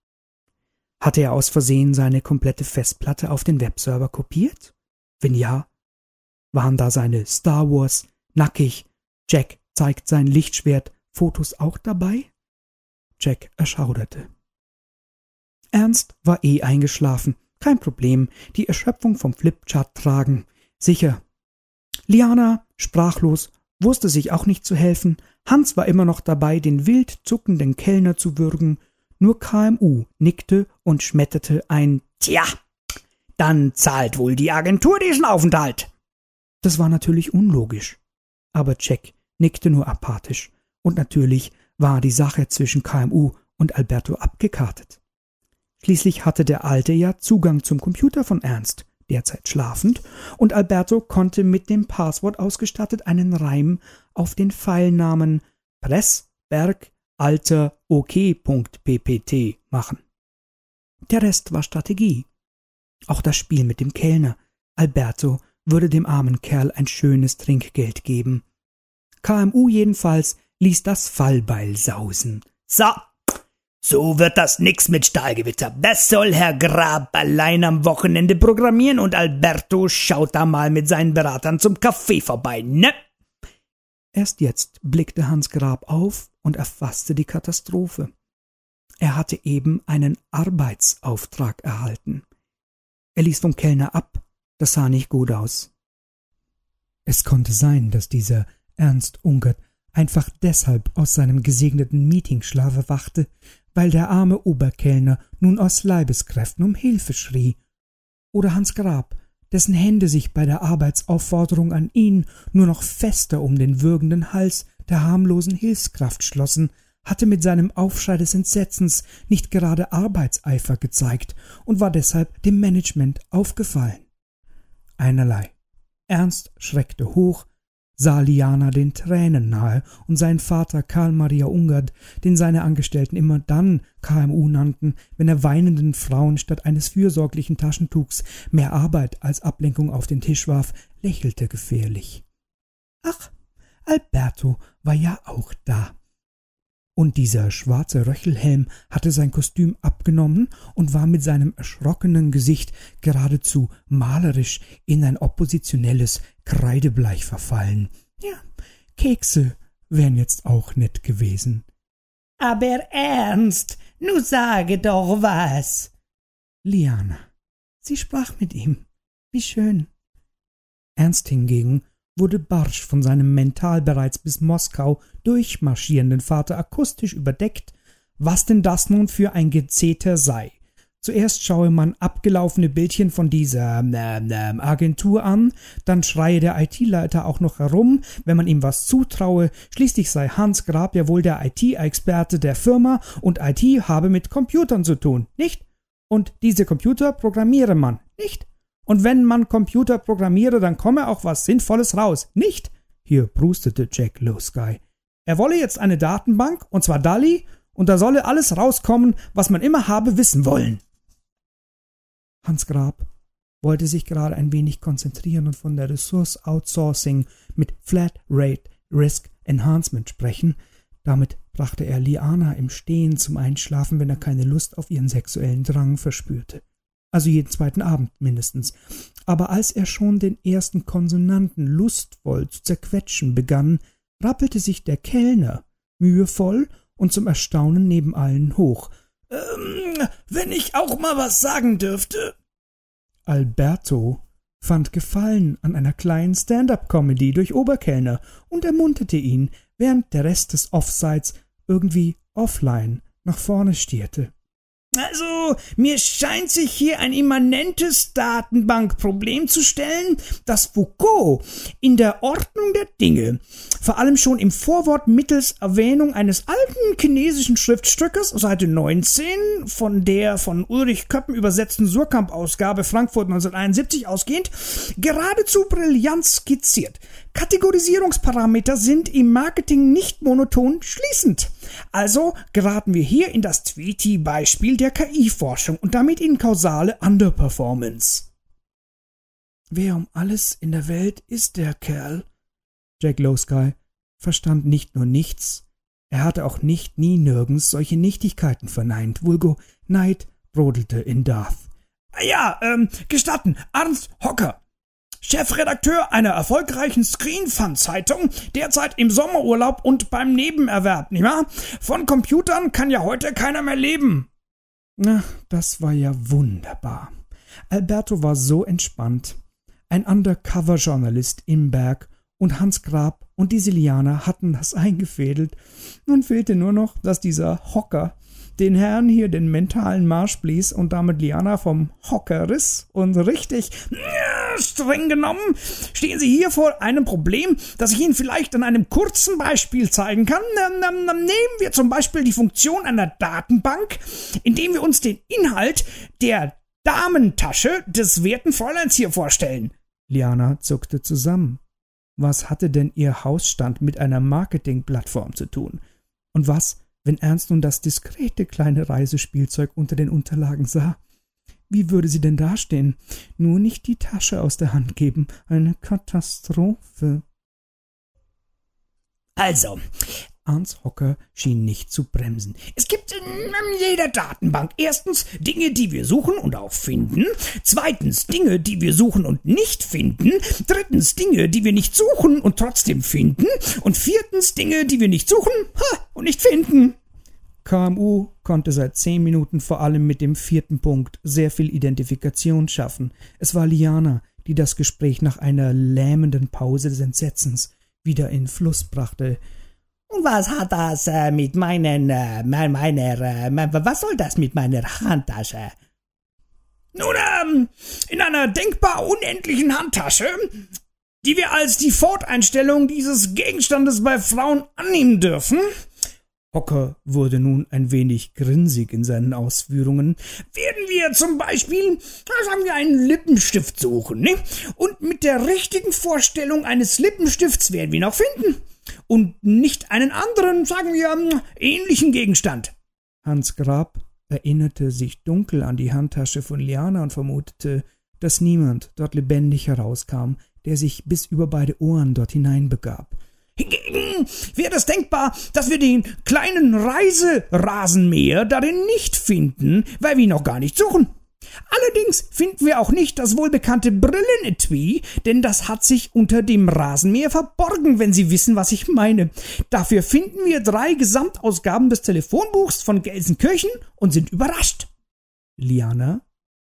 Hatte er aus Versehen seine komplette Festplatte auf den Webserver kopiert? Wenn ja, waren da seine Star Wars, nackig, Jack zeigt sein Lichtschwert, Fotos auch dabei? Jack erschauderte. Ernst war eh eingeschlafen, kein Problem, die Erschöpfung vom Flipchart tragen, sicher. Liana, sprachlos, wusste sich auch nicht zu helfen, Hans war immer noch dabei, den wild zuckenden Kellner zu würgen, nur KMU nickte und schmetterte ein Tja, dann zahlt wohl die Agentur diesen Aufenthalt. Das war natürlich unlogisch. Aber Jack nickte nur apathisch, und natürlich war die Sache zwischen KMU und Alberto abgekartet. Schließlich hatte der Alte ja Zugang zum Computer von Ernst, derzeit schlafend, und Alberto konnte mit dem Passwort ausgestattet einen Reim auf den Pfeilnamen Pressberg Alter machen. Der Rest war Strategie. Auch das Spiel mit dem Kellner. Alberto würde dem armen Kerl ein schönes Trinkgeld geben. KMU jedenfalls ließ das Fallbeil sausen. So, so wird das nix mit Stahlgewitter. Das soll Herr Grab allein am Wochenende programmieren und Alberto schaut da mal mit seinen Beratern zum Kaffee vorbei, ne? Erst jetzt blickte Hans Grab auf und erfasste die Katastrophe. Er hatte eben einen Arbeitsauftrag erhalten. Er ließ vom Kellner ab, das sah nicht gut aus. Es konnte sein, dass dieser Ernst Ungert einfach deshalb aus seinem gesegneten Meetingschlaf erwachte, weil der arme Oberkellner nun aus Leibeskräften um Hilfe schrie. Oder Hans Grab, dessen Hände sich bei der Arbeitsaufforderung an ihn nur noch fester um den würgenden Hals der harmlosen Hilfskraft schlossen, hatte mit seinem Aufschrei des Entsetzens nicht gerade Arbeitseifer gezeigt und war deshalb dem Management aufgefallen. Einerlei. Ernst schreckte hoch, sah Liana den Tränen nahe und sein Vater Karl Maria Ungert, den seine Angestellten immer dann KMU nannten, wenn er weinenden Frauen statt eines fürsorglichen Taschentuchs mehr Arbeit als Ablenkung auf den Tisch warf, lächelte gefährlich. Ach, Alberto war ja auch da und dieser schwarze Röchelhelm hatte sein Kostüm abgenommen und war mit seinem erschrockenen Gesicht geradezu malerisch in ein oppositionelles Kreidebleich verfallen. Ja, Kekse wären jetzt auch nett gewesen. Aber ernst, nu sage doch was. Liana. Sie sprach mit ihm. Wie schön. Ernst hingegen wurde barsch von seinem mental bereits bis Moskau durchmarschierenden Vater akustisch überdeckt, was denn das nun für ein Gezeter sei. Zuerst schaue man abgelaufene Bildchen von dieser äh, äh, Agentur an, dann schreie der IT-Leiter auch noch herum, wenn man ihm was zutraue, schließlich sei Hans Grab ja wohl der IT-Experte der Firma und IT habe mit Computern zu tun, nicht? Und diese Computer programmiere man, nicht? Und wenn man Computer programmiere, dann komme auch was Sinnvolles raus. Nicht? Hier prustete Jack Lowsky. Er wolle jetzt eine Datenbank, und zwar DALI, und da solle alles rauskommen, was man immer habe wissen wollen. Hans Grab wollte sich gerade ein wenig konzentrieren und von der Ressource Outsourcing mit Flat Rate Risk Enhancement sprechen. Damit brachte er Liana im Stehen zum Einschlafen, wenn er keine Lust auf ihren sexuellen Drang verspürte also jeden zweiten Abend mindestens. Aber als er schon den ersten Konsonanten lustvoll zu zerquetschen begann, rappelte sich der Kellner mühevoll und zum Erstaunen neben allen hoch. Ähm, wenn ich auch mal was sagen dürfte. Alberto fand Gefallen an einer kleinen Stand-up-Comedy durch Oberkellner und ermunterte ihn, während der Rest des Offsites irgendwie offline nach vorne stierte. Also, mir scheint sich hier ein immanentes Datenbankproblem zu stellen, das Foucault in der Ordnung der Dinge, vor allem schon im Vorwort mittels Erwähnung eines alten chinesischen Schriftstückes, Seite 19, von der von Ulrich Köppen übersetzten Surkamp-Ausgabe Frankfurt 1971 ausgehend, geradezu brillant skizziert. Kategorisierungsparameter sind im Marketing nicht monoton schließend. Also geraten wir hier in das Tweety-Beispiel der KI-Forschung und damit in kausale Underperformance. Wer um alles in der Welt ist der Kerl? Jack Lowsky verstand nicht nur nichts, er hatte auch nicht nie nirgends solche Nichtigkeiten verneint. Vulgo Neid brodelte in Darth. Ja, ähm, gestatten, Ernst Hocker. Chefredakteur einer erfolgreichen Screenfund-Zeitung, derzeit im Sommerurlaub und beim Nebenerwerb, nicht wahr? Von Computern kann ja heute keiner mehr leben. Na, das war ja wunderbar. Alberto war so entspannt. Ein Undercover-Journalist im Berg und Hans Grab und die Silianer hatten das eingefädelt. Nun fehlte nur noch, dass dieser Hocker den Herrn hier den mentalen Marsch blies und damit Liana vom Hocker riss und richtig streng genommen stehen Sie hier vor einem Problem, das ich Ihnen vielleicht an einem kurzen Beispiel zeigen kann. Nehmen wir zum Beispiel die Funktion einer Datenbank, indem wir uns den Inhalt der Damentasche des werten Fräuleins hier vorstellen. Liana zuckte zusammen. Was hatte denn ihr Hausstand mit einer Marketingplattform zu tun? Und was, wenn Ernst nun das diskrete kleine Reisespielzeug unter den Unterlagen sah? Wie würde sie denn dastehen? Nur nicht die Tasche aus der Hand geben. Eine Katastrophe. Also, Arns Hocker schien nicht zu bremsen. Es gibt in jeder Datenbank erstens Dinge, die wir suchen und auch finden, zweitens Dinge, die wir suchen und nicht finden, drittens Dinge, die wir nicht suchen und trotzdem finden und viertens Dinge, die wir nicht suchen und nicht finden. KMU konnte seit zehn Minuten vor allem mit dem vierten Punkt sehr viel Identifikation schaffen. Es war Liana, die das Gespräch nach einer lähmenden Pause des Entsetzens wieder in Fluss brachte. Und was hat das äh, mit meinen, äh, meiner, äh, was soll das mit meiner Handtasche? Nun, ähm, in einer denkbar unendlichen Handtasche, die wir als die Forteinstellung dieses Gegenstandes bei Frauen annehmen dürfen, Hocker wurde nun ein wenig grinsig in seinen Ausführungen. Werden wir zum Beispiel, sagen wir, einen Lippenstift suchen, ne? Und mit der richtigen Vorstellung eines Lippenstifts werden wir auch finden und nicht einen anderen, sagen wir, ähm, ähnlichen Gegenstand. Hans Grab erinnerte sich dunkel an die Handtasche von Liana und vermutete, dass niemand dort lebendig herauskam, der sich bis über beide Ohren dort hineinbegab. Hingegen wäre es denkbar, dass wir den kleinen Reiserasenmäher darin nicht finden, weil wir ihn noch gar nicht suchen. Allerdings finden wir auch nicht das wohlbekannte Brillenetui, denn das hat sich unter dem Rasenmäher verborgen, wenn Sie wissen, was ich meine. Dafür finden wir drei Gesamtausgaben des Telefonbuchs von Gelsenkirchen und sind überrascht. Liana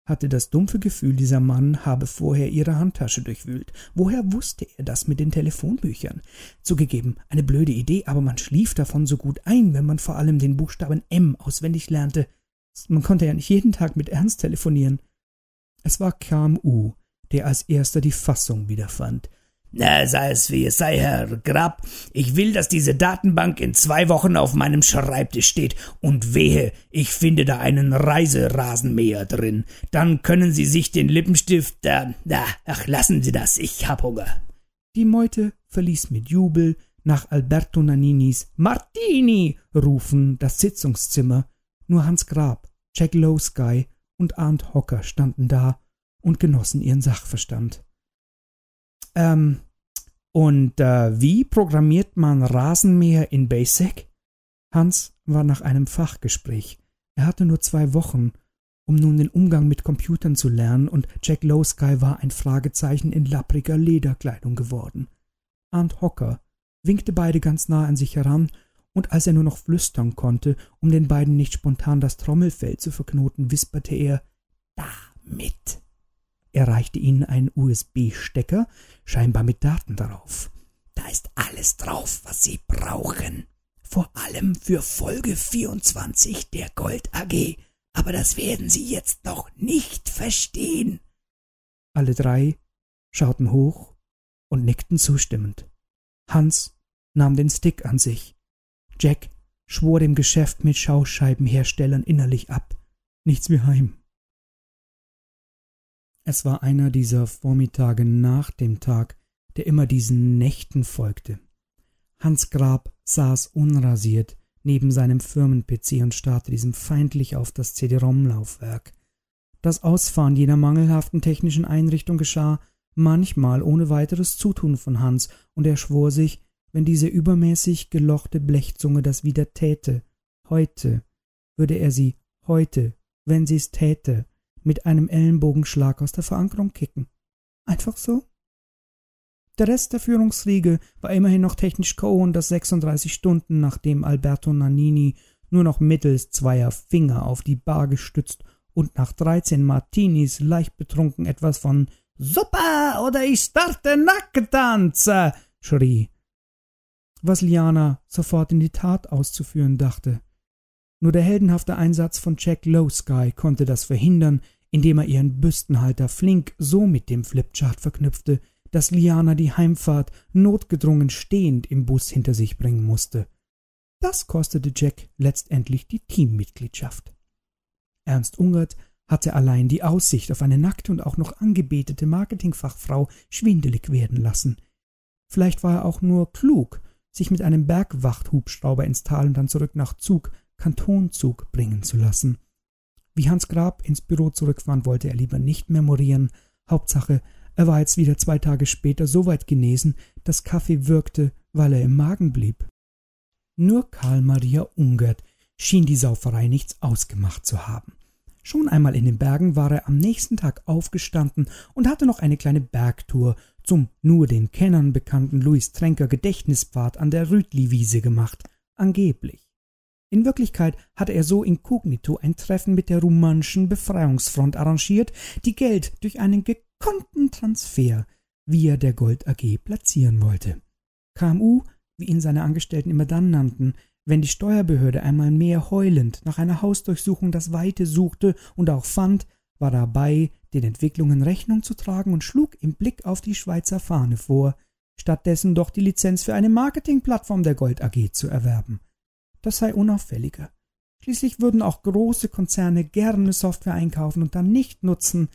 hatte das dumpfe Gefühl, dieser Mann habe vorher ihre Handtasche durchwühlt. Woher wusste er das mit den Telefonbüchern? Zugegeben, eine blöde Idee, aber man schlief davon so gut ein, wenn man vor allem den Buchstaben M auswendig lernte. Man konnte ja nicht jeden Tag mit Ernst telefonieren. Es war KMU, der als erster die Fassung wiederfand. Na, sei es wie es sei, Herr Grab. Ich will, dass diese Datenbank in zwei Wochen auf meinem Schreibtisch steht. Und wehe, ich finde da einen Reiserasenmäher drin. Dann können Sie sich den Lippenstift, äh, ach, lassen Sie das, ich hab Hunger. Die Meute verließ mit Jubel nach Alberto Naninis Martini rufen das Sitzungszimmer nur Hans Grab, Jack Lowsky und Arndt Hocker standen da und genossen ihren Sachverstand. Ähm, und äh, wie programmiert man Rasenmäher in Basic? Hans war nach einem Fachgespräch. Er hatte nur zwei Wochen, um nun den Umgang mit Computern zu lernen, und Jack Lowsky war ein Fragezeichen in lappriger Lederkleidung geworden. Arndt Hocker winkte beide ganz nah an sich heran und als er nur noch flüstern konnte, um den beiden nicht spontan das Trommelfell zu verknoten, wisperte er Damit. Er reichte ihnen einen USB-Stecker, scheinbar mit Daten darauf. Da ist alles drauf, was Sie brauchen. Vor allem für Folge 24 der Gold AG. Aber das werden Sie jetzt noch nicht verstehen. Alle drei schauten hoch und nickten zustimmend. Hans nahm den Stick an sich. Jack schwor dem Geschäft mit Schauscheibenherstellern innerlich ab. Nichts wie heim. Es war einer dieser Vormittage nach dem Tag, der immer diesen Nächten folgte. Hans Grab saß unrasiert neben seinem Firmen-PC und starrte diesem feindlich auf das CD-ROM-Laufwerk. Das Ausfahren jener mangelhaften technischen Einrichtung geschah manchmal ohne weiteres Zutun von Hans, und er schwor sich, wenn diese übermäßig gelochte Blechzunge das wieder täte, heute, würde er sie heute, wenn sie's täte, mit einem Ellenbogenschlag aus der Verankerung kicken. Einfach so? Der Rest der Führungsriege war immerhin noch technisch Co. und das 36 Stunden, nachdem Alberto Nannini nur noch mittels zweier Finger auf die Bar gestützt und nach 13 Martinis leicht betrunken etwas von Super oder ich starte Nackentanz schrie, was Liana sofort in die Tat auszuführen dachte. Nur der heldenhafte Einsatz von Jack Lowsky konnte das verhindern, indem er ihren Büstenhalter flink so mit dem Flipchart verknüpfte, dass Liana die Heimfahrt notgedrungen stehend im Bus hinter sich bringen musste. Das kostete Jack letztendlich die Teammitgliedschaft. Ernst Ungert hatte allein die Aussicht auf eine nackte und auch noch angebetete Marketingfachfrau schwindelig werden lassen. Vielleicht war er auch nur klug, sich mit einem Bergwachthubschrauber ins Tal und dann zurück nach Zug, Kantonzug bringen zu lassen. Wie Hans Grab ins Büro zurückfahren, wollte er lieber nicht memorieren. Hauptsache, er war jetzt wieder zwei Tage später so weit genesen, dass Kaffee wirkte, weil er im Magen blieb. Nur Karl Maria Ungert schien die Sauferei nichts ausgemacht zu haben. Schon einmal in den Bergen war er am nächsten Tag aufgestanden und hatte noch eine kleine Bergtour zum nur den Kennern bekannten Louis Tränker Gedächtnispfad an der Rütli-Wiese gemacht, angeblich. In Wirklichkeit hatte er so inkognito ein Treffen mit der rumänischen Befreiungsfront arrangiert, die Geld durch einen gekonnten Transfer via der Gold AG platzieren wollte. KMU, wie ihn seine Angestellten immer dann nannten, wenn die Steuerbehörde einmal mehr heulend nach einer Hausdurchsuchung das Weite suchte und auch fand, war dabei, den Entwicklungen Rechnung zu tragen und schlug im Blick auf die Schweizer Fahne vor, stattdessen doch die Lizenz für eine Marketingplattform der Gold AG zu erwerben das sei unauffälliger. Schließlich würden auch große Konzerne gerne Software einkaufen und dann nicht nutzen,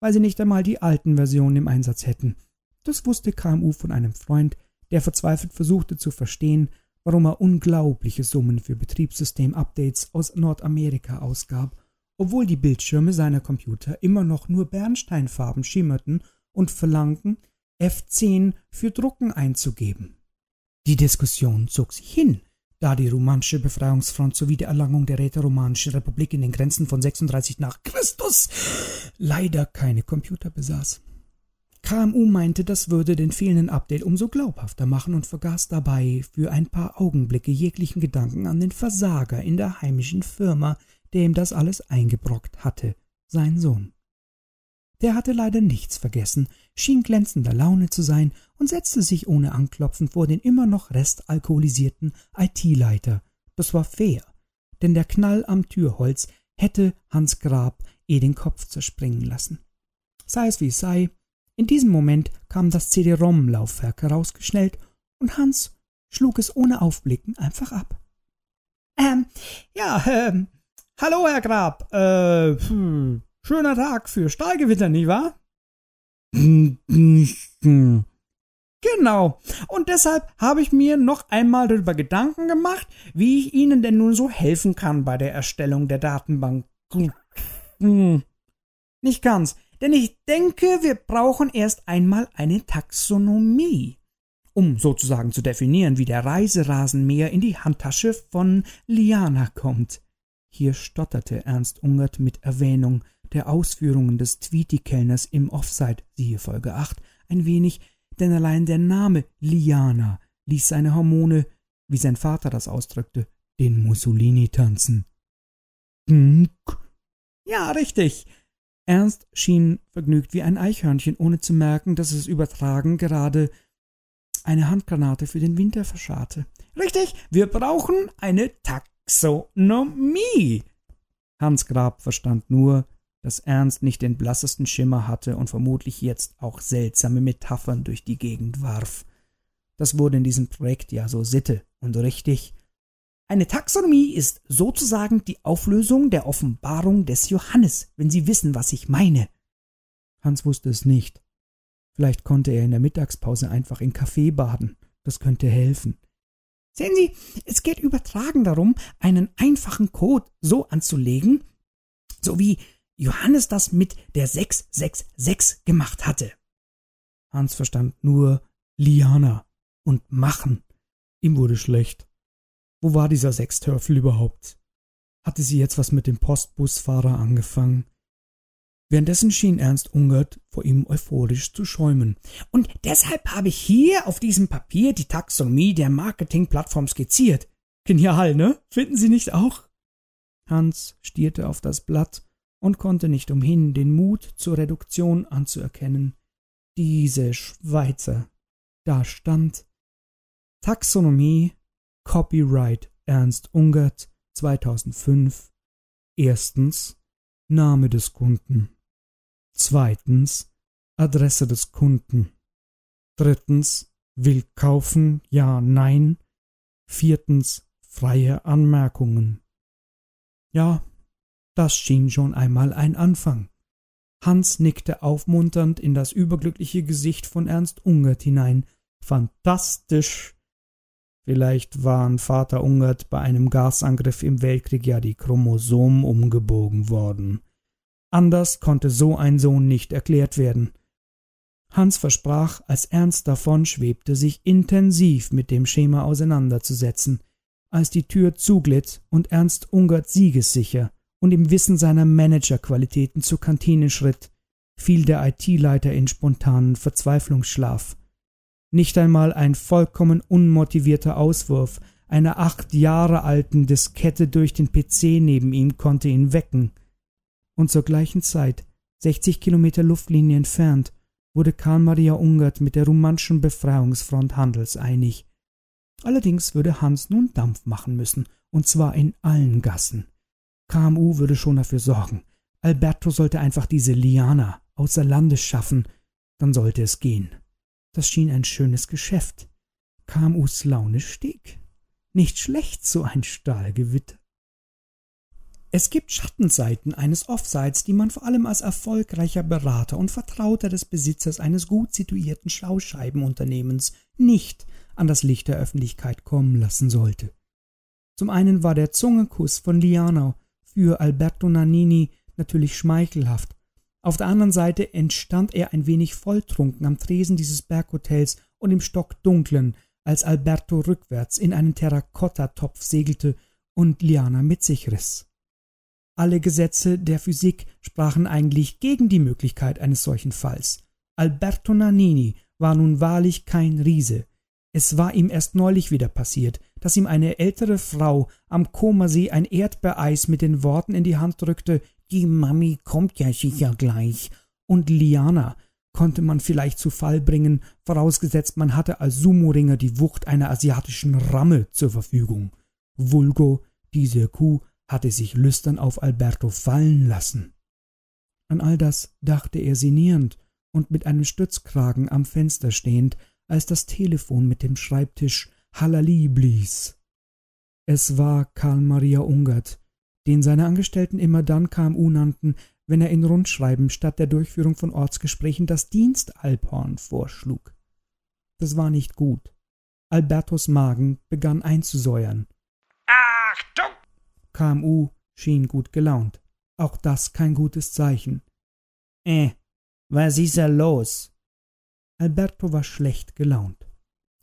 weil sie nicht einmal die alten Versionen im Einsatz hätten. Das wusste KMU von einem Freund, der verzweifelt versuchte zu verstehen, warum er unglaubliche Summen für Betriebssystem-Updates aus Nordamerika ausgab, obwohl die Bildschirme seiner Computer immer noch nur Bernsteinfarben schimmerten und verlangten, F10 für Drucken einzugeben. Die Diskussion zog sich hin, da die romanische Befreiungsfront sowie die Erlangung der Räteromanischen Republik in den Grenzen von 36 nach Christus leider keine Computer besaß. KMU meinte, das würde den fehlenden Update umso glaubhafter machen und vergaß dabei für ein paar Augenblicke jeglichen Gedanken an den Versager in der heimischen Firma, der ihm das alles eingebrockt hatte, sein Sohn. Der hatte leider nichts vergessen, schien glänzender Laune zu sein und setzte sich ohne Anklopfen vor den immer noch restalkoholisierten IT-Leiter. Das war fair, denn der Knall am Türholz hätte Hans Grab eh den Kopf zerspringen lassen. Sei es wie es sei, in diesem Moment kam das CD-ROM-Laufwerk herausgeschnellt und Hans schlug es ohne Aufblicken einfach ab. Ähm, ja, ähm, hallo, Herr Grab, äh, hm, schöner Tag für Stahlgewitter, nicht wahr? Genau. Und deshalb habe ich mir noch einmal darüber Gedanken gemacht, wie ich Ihnen denn nun so helfen kann bei der Erstellung der Datenbank. Nicht ganz, denn ich denke, wir brauchen erst einmal eine Taxonomie, um sozusagen zu definieren, wie der Reiserasenmäher in die Handtasche von Liana kommt. Hier stotterte Ernst Ungert mit Erwähnung der Ausführungen des Tweety-Kellners im Offside, siehe Folge 8, ein wenig, denn allein der Name Liana ließ seine Hormone, wie sein Vater das ausdrückte, den Mussolini tanzen. Ja, richtig. Ernst schien vergnügt wie ein Eichhörnchen, ohne zu merken, dass es übertragen gerade eine Handgranate für den Winter verscharrte. Richtig, wir brauchen eine Taxonomie. Hans Grab verstand nur, dass Ernst nicht den blassesten Schimmer hatte und vermutlich jetzt auch seltsame Metaphern durch die Gegend warf. Das wurde in diesem Projekt ja so Sitte und richtig. Eine Taxonomie ist sozusagen die Auflösung der Offenbarung des Johannes, wenn Sie wissen, was ich meine. Hans wusste es nicht. Vielleicht konnte er in der Mittagspause einfach in Kaffee baden. Das könnte helfen. Sehen Sie, es geht übertragen darum, einen einfachen Code so anzulegen, so wie Johannes das mit der 666 gemacht hatte. Hans verstand nur Liana und machen. Ihm wurde schlecht. Wo war dieser Sechstörfel überhaupt? Hatte sie jetzt was mit dem Postbusfahrer angefangen? Währenddessen schien Ernst Ungert vor ihm euphorisch zu schäumen. Und deshalb habe ich hier auf diesem Papier die Taxonomie der Marketingplattform skizziert. Genial, ne? Finden Sie nicht auch? Hans stierte auf das Blatt und konnte nicht umhin, den Mut zur Reduktion anzuerkennen. Diese Schweizer. Da stand Taxonomie Copyright Ernst Ungert 2005 Erstens Name des Kunden. Zweitens Adresse des Kunden. Drittens will kaufen, ja, nein. Viertens freie Anmerkungen. Ja, das schien schon einmal ein Anfang. Hans nickte aufmunternd in das überglückliche Gesicht von Ernst Ungert hinein. Fantastisch! Vielleicht waren Vater Ungert bei einem Gasangriff im Weltkrieg ja die Chromosomen umgebogen worden. Anders konnte so ein Sohn nicht erklärt werden. Hans versprach, als Ernst davon schwebte, sich intensiv mit dem Schema auseinanderzusetzen. Als die Tür zuglitt und Ernst Ungert siegessicher und im Wissen seiner Managerqualitäten zur Kantine schritt, fiel der IT-Leiter in spontanen Verzweiflungsschlaf. Nicht einmal ein vollkommen unmotivierter Auswurf einer acht Jahre alten Diskette durch den PC neben ihm konnte ihn wecken. Und zur gleichen Zeit, sechzig Kilometer Luftlinie entfernt, wurde Karl Maria Ungert mit der rumänischen Befreiungsfront handelseinig. Allerdings würde Hans nun Dampf machen müssen, und zwar in allen Gassen. KMU würde schon dafür sorgen. Alberto sollte einfach diese Liana außer Landes schaffen, dann sollte es gehen. Das schien ein schönes Geschäft. KMUs Laune stieg. Nicht schlecht so ein Stahlgewitter. Es gibt Schattenseiten eines Offsites, die man vor allem als erfolgreicher Berater und Vertrauter des Besitzers eines gut situierten Schauscheibenunternehmens nicht an das Licht der Öffentlichkeit kommen lassen sollte. Zum einen war der Zungekuss von Lianau für Alberto Nannini natürlich schmeichelhaft. Auf der anderen Seite entstand er ein wenig volltrunken am Tresen dieses Berghotels und im Stockdunklen, als Alberto rückwärts in einen Terrakottatopf segelte und Liana mit sich riss. Alle Gesetze der Physik sprachen eigentlich gegen die Möglichkeit eines solchen Falls. Alberto Nannini war nun wahrlich kein Riese. Es war ihm erst neulich wieder passiert, dass ihm eine ältere Frau am Komasee ein Erdbeereis mit den Worten in die Hand drückte, die Mami kommt ja sicher gleich. Und Liana konnte man vielleicht zu Fall bringen, vorausgesetzt man hatte als Sumo-Ringer die Wucht einer asiatischen Ramme zur Verfügung. Vulgo, diese Kuh, hatte sich lüstern auf Alberto fallen lassen. An all das dachte er sinnierend und mit einem Stützkragen am Fenster stehend, als das Telefon mit dem Schreibtisch Halali blies. Es war Karl Maria Ungert, den seine Angestellten immer dann KMU nannten, wenn er in Rundschreiben statt der Durchführung von Ortsgesprächen das Dienstalphorn vorschlug. Das war nicht gut. Albertos Magen begann einzusäuern. Achtung! KMU schien gut gelaunt. Auch das kein gutes Zeichen. Äh, was ist da los? Alberto war schlecht gelaunt.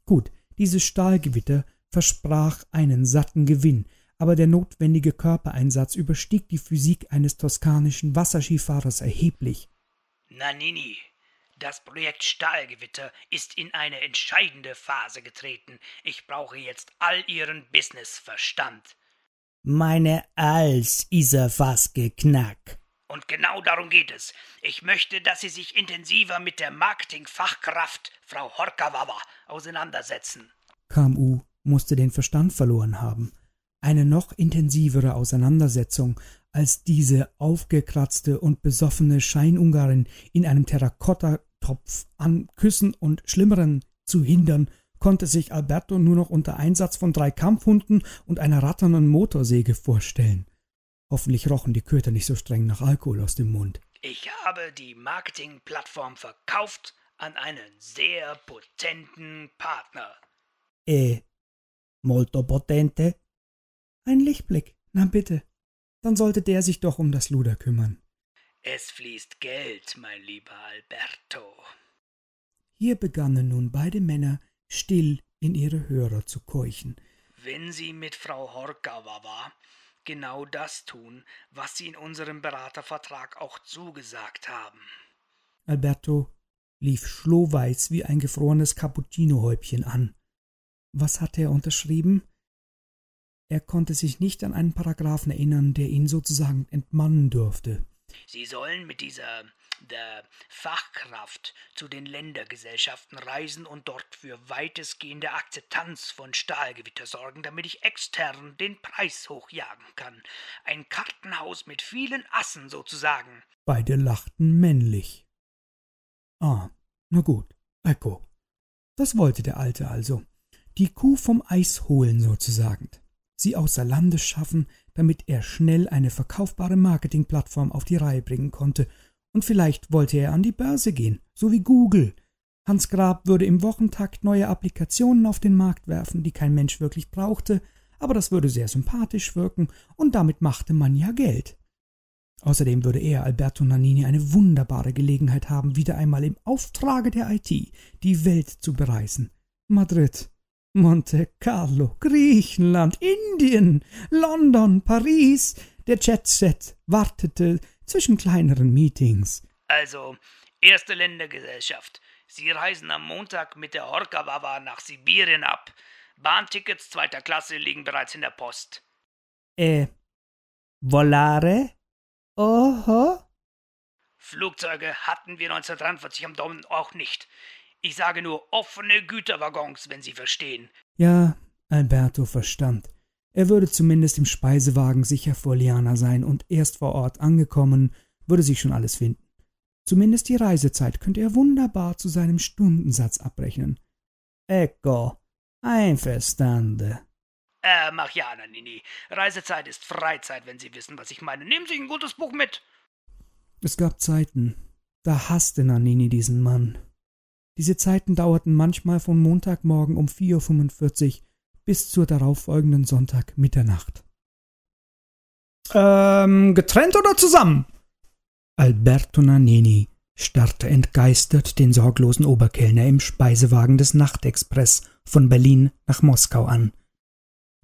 Gut, dieses Stahlgewitter versprach einen satten Gewinn, aber der notwendige Körpereinsatz überstieg die Physik eines toskanischen Wasserskifahrers erheblich. Nanini, das Projekt Stahlgewitter ist in eine entscheidende Phase getreten. Ich brauche jetzt all Ihren Businessverstand. Meine Als is er fast geknackt. Und genau darum geht es. Ich möchte, dass Sie sich intensiver mit der Marketingfachkraft Frau Horkawawa auseinandersetzen. KMU musste den Verstand verloren haben. Eine noch intensivere Auseinandersetzung als diese aufgekratzte und besoffene Scheinungarin in einem Terrakottatopf an Küssen und Schlimmeren zu hindern, konnte sich Alberto nur noch unter Einsatz von drei Kampfhunden und einer ratternden Motorsäge vorstellen. Hoffentlich rochen die Köter nicht so streng nach Alkohol aus dem Mund. Ich habe die Marketingplattform verkauft an einen sehr potenten Partner. E molto potente? Ein Lichtblick, na bitte. Dann sollte der sich doch um das Luder kümmern. Es fließt Geld, mein lieber Alberto. Hier begannen nun beide Männer still in ihre Hörer zu keuchen. Wenn Sie mit Frau Horkawawa genau das tun, was Sie in unserem Beratervertrag auch zugesagt haben. Alberto lief schlohweiß wie ein gefrorenes Cappuccinohäubchen an. Was hatte er unterschrieben? Er konnte sich nicht an einen Paragraphen erinnern, der ihn sozusagen entmannen durfte. Sie sollen mit dieser der Fachkraft zu den Ländergesellschaften reisen und dort für weitestgehende Akzeptanz von Stahlgewitter sorgen, damit ich extern den Preis hochjagen kann. Ein Kartenhaus mit vielen Assen sozusagen. Beide lachten männlich. Ah, na gut, ecco. Das wollte der Alte also. Die Kuh vom Eis holen sozusagen. Sie außer Landes schaffen, damit er schnell eine verkaufbare Marketingplattform auf die Reihe bringen konnte und vielleicht wollte er an die Börse gehen, so wie Google. Hans Grab würde im Wochentakt neue Applikationen auf den Markt werfen, die kein Mensch wirklich brauchte, aber das würde sehr sympathisch wirken und damit machte man ja Geld. Außerdem würde er, Alberto Nannini, eine wunderbare Gelegenheit haben, wieder einmal im Auftrage der IT die Welt zu bereisen. Madrid, Monte Carlo, Griechenland, Indien, London, Paris, der Jet-Set wartete zwischen kleineren Meetings. Also, erste Ländergesellschaft. Sie reisen am Montag mit der Horkawawa nach Sibirien ab. Bahntickets zweiter Klasse liegen bereits in der Post. Äh, volare? Oho. Flugzeuge hatten wir 1943 am Daumen auch nicht. Ich sage nur offene Güterwaggons, wenn Sie verstehen. Ja, Alberto verstand. Er würde zumindest im Speisewagen sicher vor Liana sein und erst vor Ort angekommen, würde sich schon alles finden. Zumindest die Reisezeit könnte er wunderbar zu seinem Stundensatz abrechnen. Ecco, einverstande. Äh, mach ja, Nini. Reisezeit ist Freizeit, wenn Sie wissen, was ich meine. Nehmen Sie ein gutes Buch mit. Es gab Zeiten, da hasste Nanini diesen Mann. Diese Zeiten dauerten manchmal von Montagmorgen um 4.45 Uhr bis zur darauffolgenden Sonntag Mitternacht. Ähm, getrennt oder zusammen? Alberto Nannini starrte entgeistert den sorglosen Oberkellner im Speisewagen des Nachtexpress von Berlin nach Moskau an.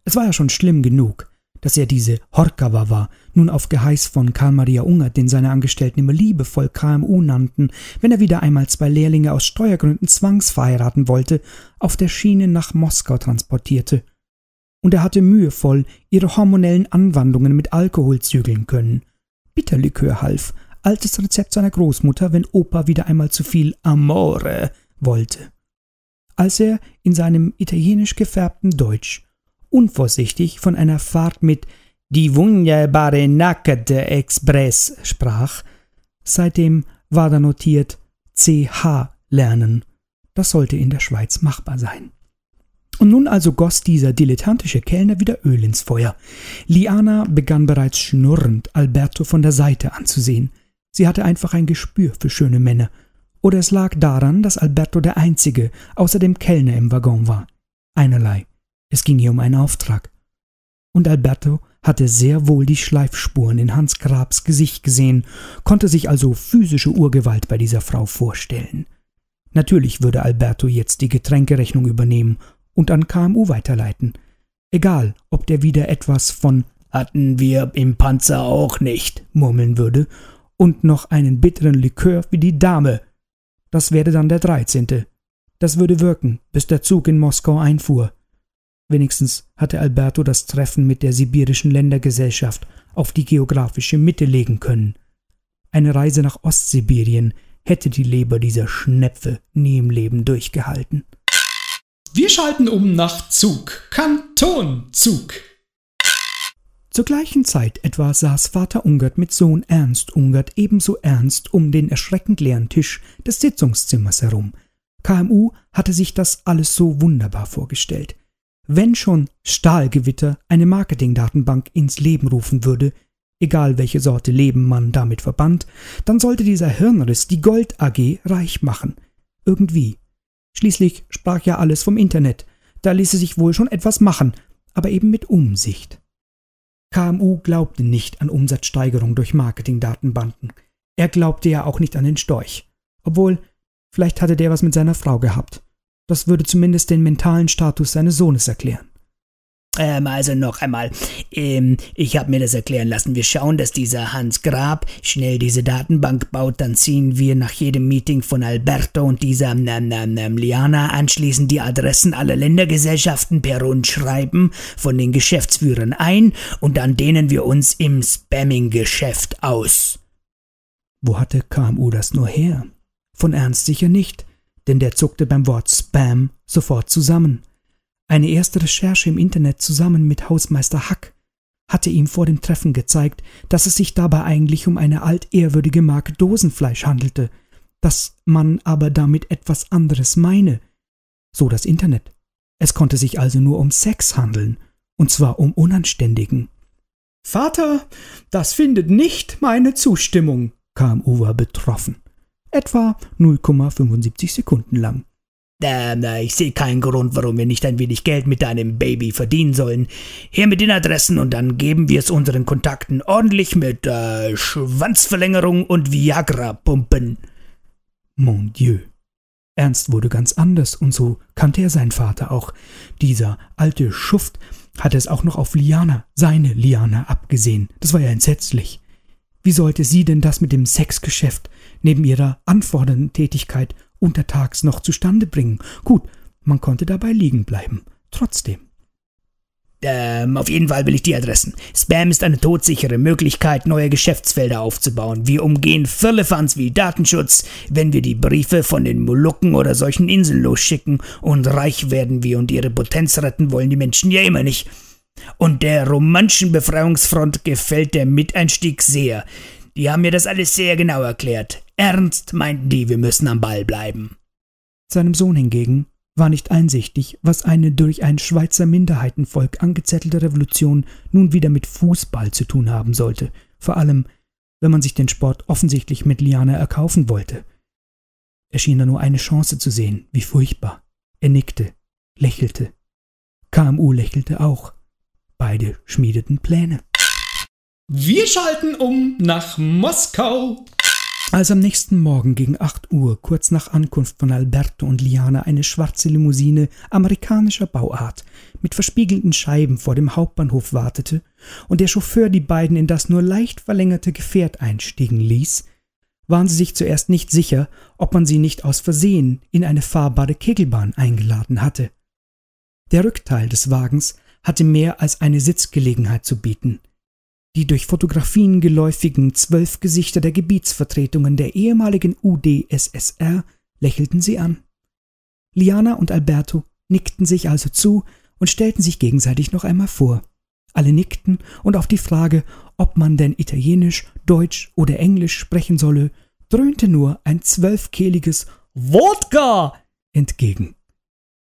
Es war ja schon schlimm genug, dass er diese Horkawawa nun auf Geheiß von Karl Maria Ungert, den seine Angestellten immer liebevoll KMU nannten, wenn er wieder einmal zwei Lehrlinge aus Steuergründen zwangsverheiraten wollte, auf der Schiene nach Moskau transportierte. Und er hatte mühevoll ihre hormonellen Anwandlungen mit Alkohol zügeln können. Bitterlikör half, altes Rezept seiner Großmutter, wenn Opa wieder einmal zu viel Amore wollte. Als er in seinem italienisch gefärbten Deutsch unvorsichtig von einer Fahrt mit die wunderbare Nackte Express sprach. Seitdem war da notiert CH lernen. Das sollte in der Schweiz machbar sein. Und nun also goss dieser dilettantische Kellner wieder Öl ins Feuer. Liana begann bereits schnurrend Alberto von der Seite anzusehen. Sie hatte einfach ein Gespür für schöne Männer. Oder es lag daran, dass Alberto der einzige außer dem Kellner im Waggon war. Einerlei. Es ging hier um einen Auftrag. Und Alberto hatte sehr wohl die Schleifspuren in Hans Grabs Gesicht gesehen, konnte sich also physische Urgewalt bei dieser Frau vorstellen. Natürlich würde Alberto jetzt die Getränkerechnung übernehmen und an KMU weiterleiten. Egal, ob der wieder etwas von hatten wir im Panzer auch nicht murmeln würde und noch einen bitteren Likör wie die Dame. Das werde dann der dreizehnte. Das würde wirken, bis der Zug in Moskau einfuhr. Wenigstens hatte Alberto das Treffen mit der sibirischen Ländergesellschaft auf die geografische Mitte legen können. Eine Reise nach Ostsibirien hätte die Leber dieser Schnepfe nie im Leben durchgehalten. Wir schalten um nach Zug. Kantonzug. Zur gleichen Zeit etwa saß Vater Ungert mit Sohn Ernst Ungert ebenso ernst um den erschreckend leeren Tisch des Sitzungszimmers herum. KMU hatte sich das alles so wunderbar vorgestellt. Wenn schon Stahlgewitter eine Marketingdatenbank ins Leben rufen würde, egal welche Sorte Leben man damit verband, dann sollte dieser Hirnriss die Gold AG reich machen. Irgendwie. Schließlich sprach ja alles vom Internet, da ließe sich wohl schon etwas machen, aber eben mit Umsicht. KMU glaubte nicht an Umsatzsteigerung durch Marketingdatenbanken. Er glaubte ja auch nicht an den Storch. Obwohl, vielleicht hatte der was mit seiner Frau gehabt. Das würde zumindest den mentalen Status seines Sohnes erklären. Ähm, also noch einmal. Ähm, ich habe mir das erklären lassen. Wir schauen, dass dieser Hans Grab schnell diese Datenbank baut. Dann ziehen wir nach jedem Meeting von Alberto und dieser ähm, ähm, ähm, Liana anschließend die Adressen aller Ländergesellschaften per Rundschreiben von den Geschäftsführern ein und dann dehnen wir uns im Spamming-Geschäft aus. Wo hatte KMU das nur her? Von Ernst sicher nicht, denn der zuckte beim Wort Spam sofort zusammen. Eine erste Recherche im Internet zusammen mit Hausmeister Hack hatte ihm vor dem Treffen gezeigt, dass es sich dabei eigentlich um eine altehrwürdige Marke Dosenfleisch handelte, dass man aber damit etwas anderes meine. So das Internet. Es konnte sich also nur um Sex handeln, und zwar um unanständigen. Vater, das findet nicht meine Zustimmung, kam Uwe betroffen. Etwa 0,75 Sekunden lang. Ähm, ich sehe keinen Grund, warum wir nicht ein wenig Geld mit deinem Baby verdienen sollen. Her mit den Adressen und dann geben wir es unseren Kontakten ordentlich mit äh, Schwanzverlängerung und Viagra pumpen. Mon Dieu. Ernst wurde ganz anders und so kannte er seinen Vater auch. Dieser alte Schuft hatte es auch noch auf Liana, seine Liana, abgesehen. Das war ja entsetzlich. Wie sollte sie denn das mit dem Sexgeschäft neben ihrer anfordernden Tätigkeit untertags noch zustande bringen? Gut, man konnte dabei liegen bleiben. Trotzdem. Ähm, auf jeden Fall will ich die Adressen. Spam ist eine todsichere Möglichkeit, neue Geschäftsfelder aufzubauen. Wir umgehen Firlefanz wie Datenschutz, wenn wir die Briefe von den Molukken oder solchen Inseln losschicken und reich werden wir und ihre Potenz retten wollen die Menschen ja immer nicht. Und der romanischen Befreiungsfront gefällt der Miteinstieg sehr. Die haben mir das alles sehr genau erklärt. Ernst meinten die, wir müssen am Ball bleiben. Seinem Sohn hingegen war nicht einsichtig, was eine durch ein Schweizer Minderheitenvolk angezettelte Revolution nun wieder mit Fußball zu tun haben sollte, vor allem wenn man sich den Sport offensichtlich mit Liana erkaufen wollte. Er schien da nur eine Chance zu sehen, wie furchtbar. Er nickte, lächelte. KMU lächelte auch. Beide schmiedeten Pläne. Wir schalten um nach Moskau. Als am nächsten Morgen gegen acht Uhr, kurz nach Ankunft von Alberto und Liana, eine schwarze Limousine amerikanischer Bauart mit verspiegelten Scheiben vor dem Hauptbahnhof wartete und der Chauffeur die beiden in das nur leicht verlängerte Gefährt einstiegen ließ, waren sie sich zuerst nicht sicher, ob man sie nicht aus Versehen in eine fahrbare Kegelbahn eingeladen hatte. Der Rückteil des Wagens hatte mehr als eine Sitzgelegenheit zu bieten. Die durch Fotografien geläufigen zwölf Gesichter der Gebietsvertretungen der ehemaligen UdSSR lächelten sie an. Liana und Alberto nickten sich also zu und stellten sich gegenseitig noch einmal vor. Alle nickten und auf die Frage, ob man denn Italienisch, Deutsch oder Englisch sprechen solle, dröhnte nur ein zwölfkehliges Wodka entgegen.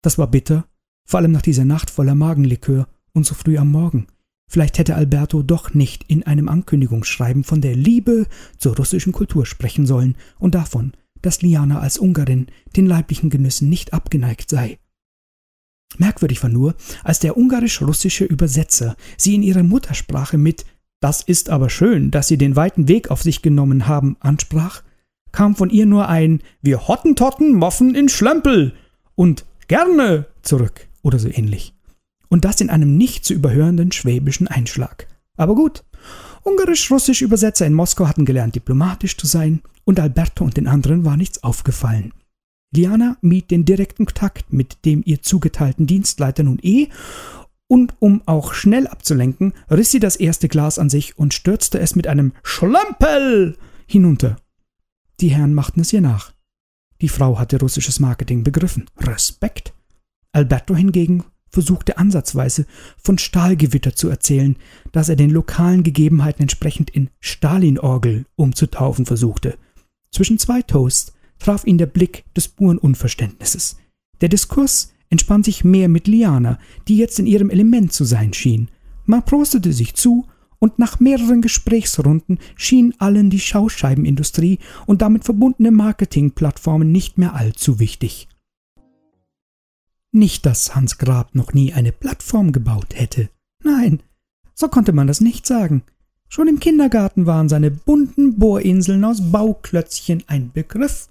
Das war bitter, vor allem nach dieser Nacht voller Magenlikör und so früh am Morgen. Vielleicht hätte Alberto doch nicht in einem Ankündigungsschreiben von der Liebe zur russischen Kultur sprechen sollen und davon, dass Liana als Ungarin den leiblichen Genüssen nicht abgeneigt sei. Merkwürdig war nur, als der ungarisch-russische Übersetzer sie in ihrer Muttersprache mit Das ist aber schön, dass Sie den weiten Weg auf sich genommen haben ansprach, kam von ihr nur ein Wir Hottentotten moffen in Schlömpel und gerne zurück oder so ähnlich und das in einem nicht zu überhörenden schwäbischen Einschlag. Aber gut, ungarisch-russisch Übersetzer in Moskau hatten gelernt, diplomatisch zu sein, und Alberto und den anderen war nichts aufgefallen. Diana mied den direkten Kontakt mit dem ihr zugeteilten Dienstleiter nun eh, und um auch schnell abzulenken, riss sie das erste Glas an sich und stürzte es mit einem Schlömpel hinunter. Die Herren machten es ihr nach. Die Frau hatte russisches Marketing begriffen. Respekt. Alberto hingegen versuchte ansatzweise von Stahlgewitter zu erzählen, das er den lokalen Gegebenheiten entsprechend in Stalinorgel umzutaufen versuchte. Zwischen zwei Toasts traf ihn der Blick des puren Unverständnisses. Der Diskurs entspann sich mehr mit Liana, die jetzt in ihrem Element zu sein schien. Man prostete sich zu, und nach mehreren Gesprächsrunden schien allen die Schauscheibenindustrie und damit verbundene Marketingplattformen nicht mehr allzu wichtig. Nicht, dass Hans Grab noch nie eine Plattform gebaut hätte. Nein, so konnte man das nicht sagen. Schon im Kindergarten waren seine bunten Bohrinseln aus Bauklötzchen ein Begriff.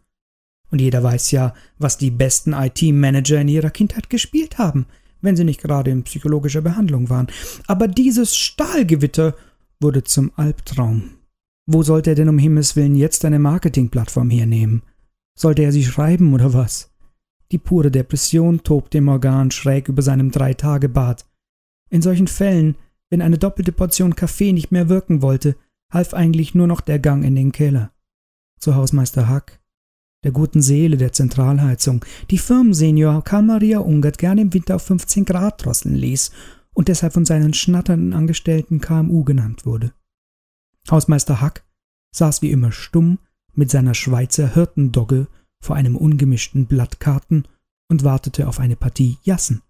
Und jeder weiß ja, was die besten IT-Manager in ihrer Kindheit gespielt haben, wenn sie nicht gerade in psychologischer Behandlung waren. Aber dieses Stahlgewitter wurde zum Albtraum. Wo sollte er denn um Himmels willen jetzt eine Marketingplattform hernehmen? Sollte er sie schreiben oder was? Die pure Depression tobte im Organ schräg über seinem Drei-Tage-Bad. In solchen Fällen, wenn eine doppelte Portion Kaffee nicht mehr wirken wollte, half eigentlich nur noch der Gang in den Keller. zu Hausmeister Hack, der guten Seele der Zentralheizung, die Firmensenior Karl Maria Ungert gerne im Winter auf 15 Grad drosseln ließ und deshalb von seinen schnatternden Angestellten KMU genannt wurde. Hausmeister Hack saß wie immer stumm mit seiner Schweizer Hirtendogge vor einem ungemischten Blatt Karten und wartete auf eine Partie Jassen.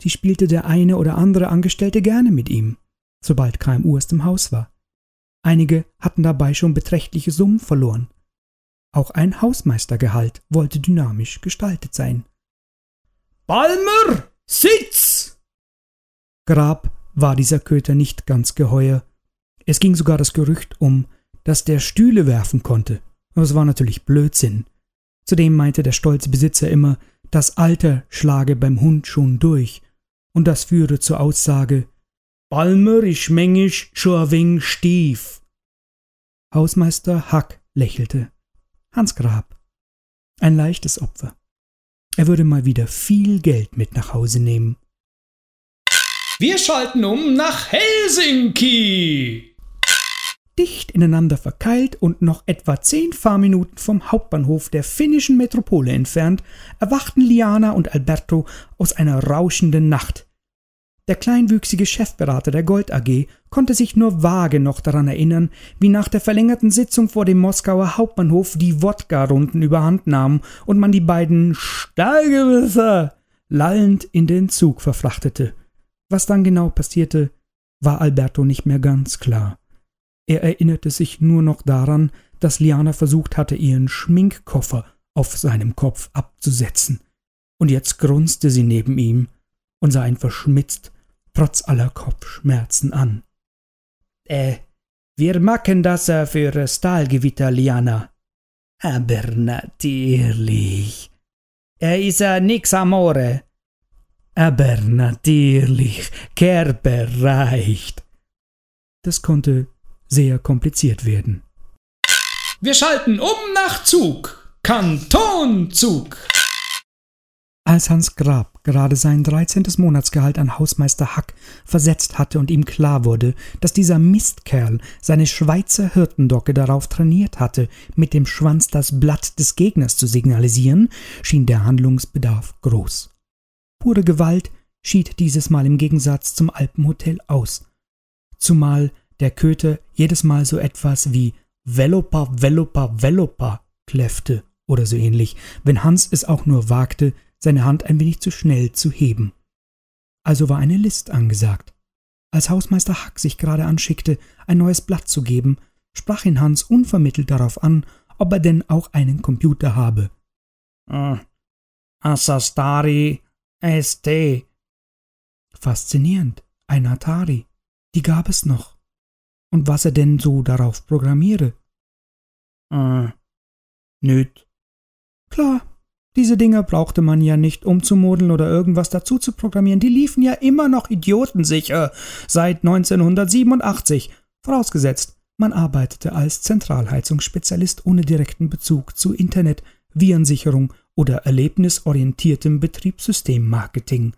Sie spielte der eine oder andere Angestellte gerne mit ihm, sobald KMU aus dem Haus war. Einige hatten dabei schon beträchtliche Summen verloren. Auch ein Hausmeistergehalt wollte dynamisch gestaltet sein. Balmer, Sitz! Grab war dieser Köter nicht ganz geheuer. Es ging sogar das Gerücht um, dass der Stühle werfen konnte. Aber es war natürlich Blödsinn. Zudem meinte der stolze Besitzer immer, das Alter schlage beim Hund schon durch, und das führe zur Aussage, Balmer isch mengisch scho stief. Hausmeister Hack lächelte. Hans Grab. Ein leichtes Opfer. Er würde mal wieder viel Geld mit nach Hause nehmen. Wir schalten um nach Helsinki dicht ineinander verkeilt und noch etwa zehn Fahrminuten vom Hauptbahnhof der finnischen Metropole entfernt, erwachten Liana und Alberto aus einer rauschenden Nacht. Der kleinwüchsige Chefberater der Gold AG konnte sich nur vage noch daran erinnern, wie nach der verlängerten Sitzung vor dem Moskauer Hauptbahnhof die Wodka-Runden überhand nahmen und man die beiden Stallgewisser lallend in den Zug verfrachtete. Was dann genau passierte, war Alberto nicht mehr ganz klar. Er erinnerte sich nur noch daran, dass Liana versucht hatte, ihren Schminkkoffer auf seinem Kopf abzusetzen. Und jetzt grunzte sie neben ihm und sah ihn verschmitzt, trotz aller Kopfschmerzen an. Äh, wir machen das äh, für Stahlgewitter, Liana. Aber natürlich. Er ist äh, nix amore. Aber natürlich, Kerber reicht. Das konnte sehr kompliziert werden. Wir schalten um nach Zug. Kantonzug. Als Hans Grab gerade sein 13. Monatsgehalt an Hausmeister Hack versetzt hatte und ihm klar wurde, dass dieser Mistkerl seine Schweizer Hirtendocke darauf trainiert hatte, mit dem Schwanz das Blatt des Gegners zu signalisieren, schien der Handlungsbedarf groß. Pure Gewalt schied dieses Mal im Gegensatz zum Alpenhotel aus, zumal der Köter jedes Mal so etwas wie Velopa, Velopa, Velopa kläffte oder so ähnlich, wenn Hans es auch nur wagte, seine Hand ein wenig zu schnell zu heben. Also war eine List angesagt. Als Hausmeister Hack sich gerade anschickte, ein neues Blatt zu geben, sprach ihn Hans unvermittelt darauf an, ob er denn auch einen Computer habe. Uh, Assastari ST. Faszinierend, ein Atari. Die gab es noch und was er denn so darauf programmiere. Äh, nüt. Klar, diese Dinger brauchte man ja nicht umzumodeln oder irgendwas dazu zu programmieren, die liefen ja immer noch idiotensicher seit 1987, vorausgesetzt, man arbeitete als Zentralheizungsspezialist ohne direkten Bezug zu Internet, Virensicherung oder erlebnisorientiertem Betriebssystemmarketing.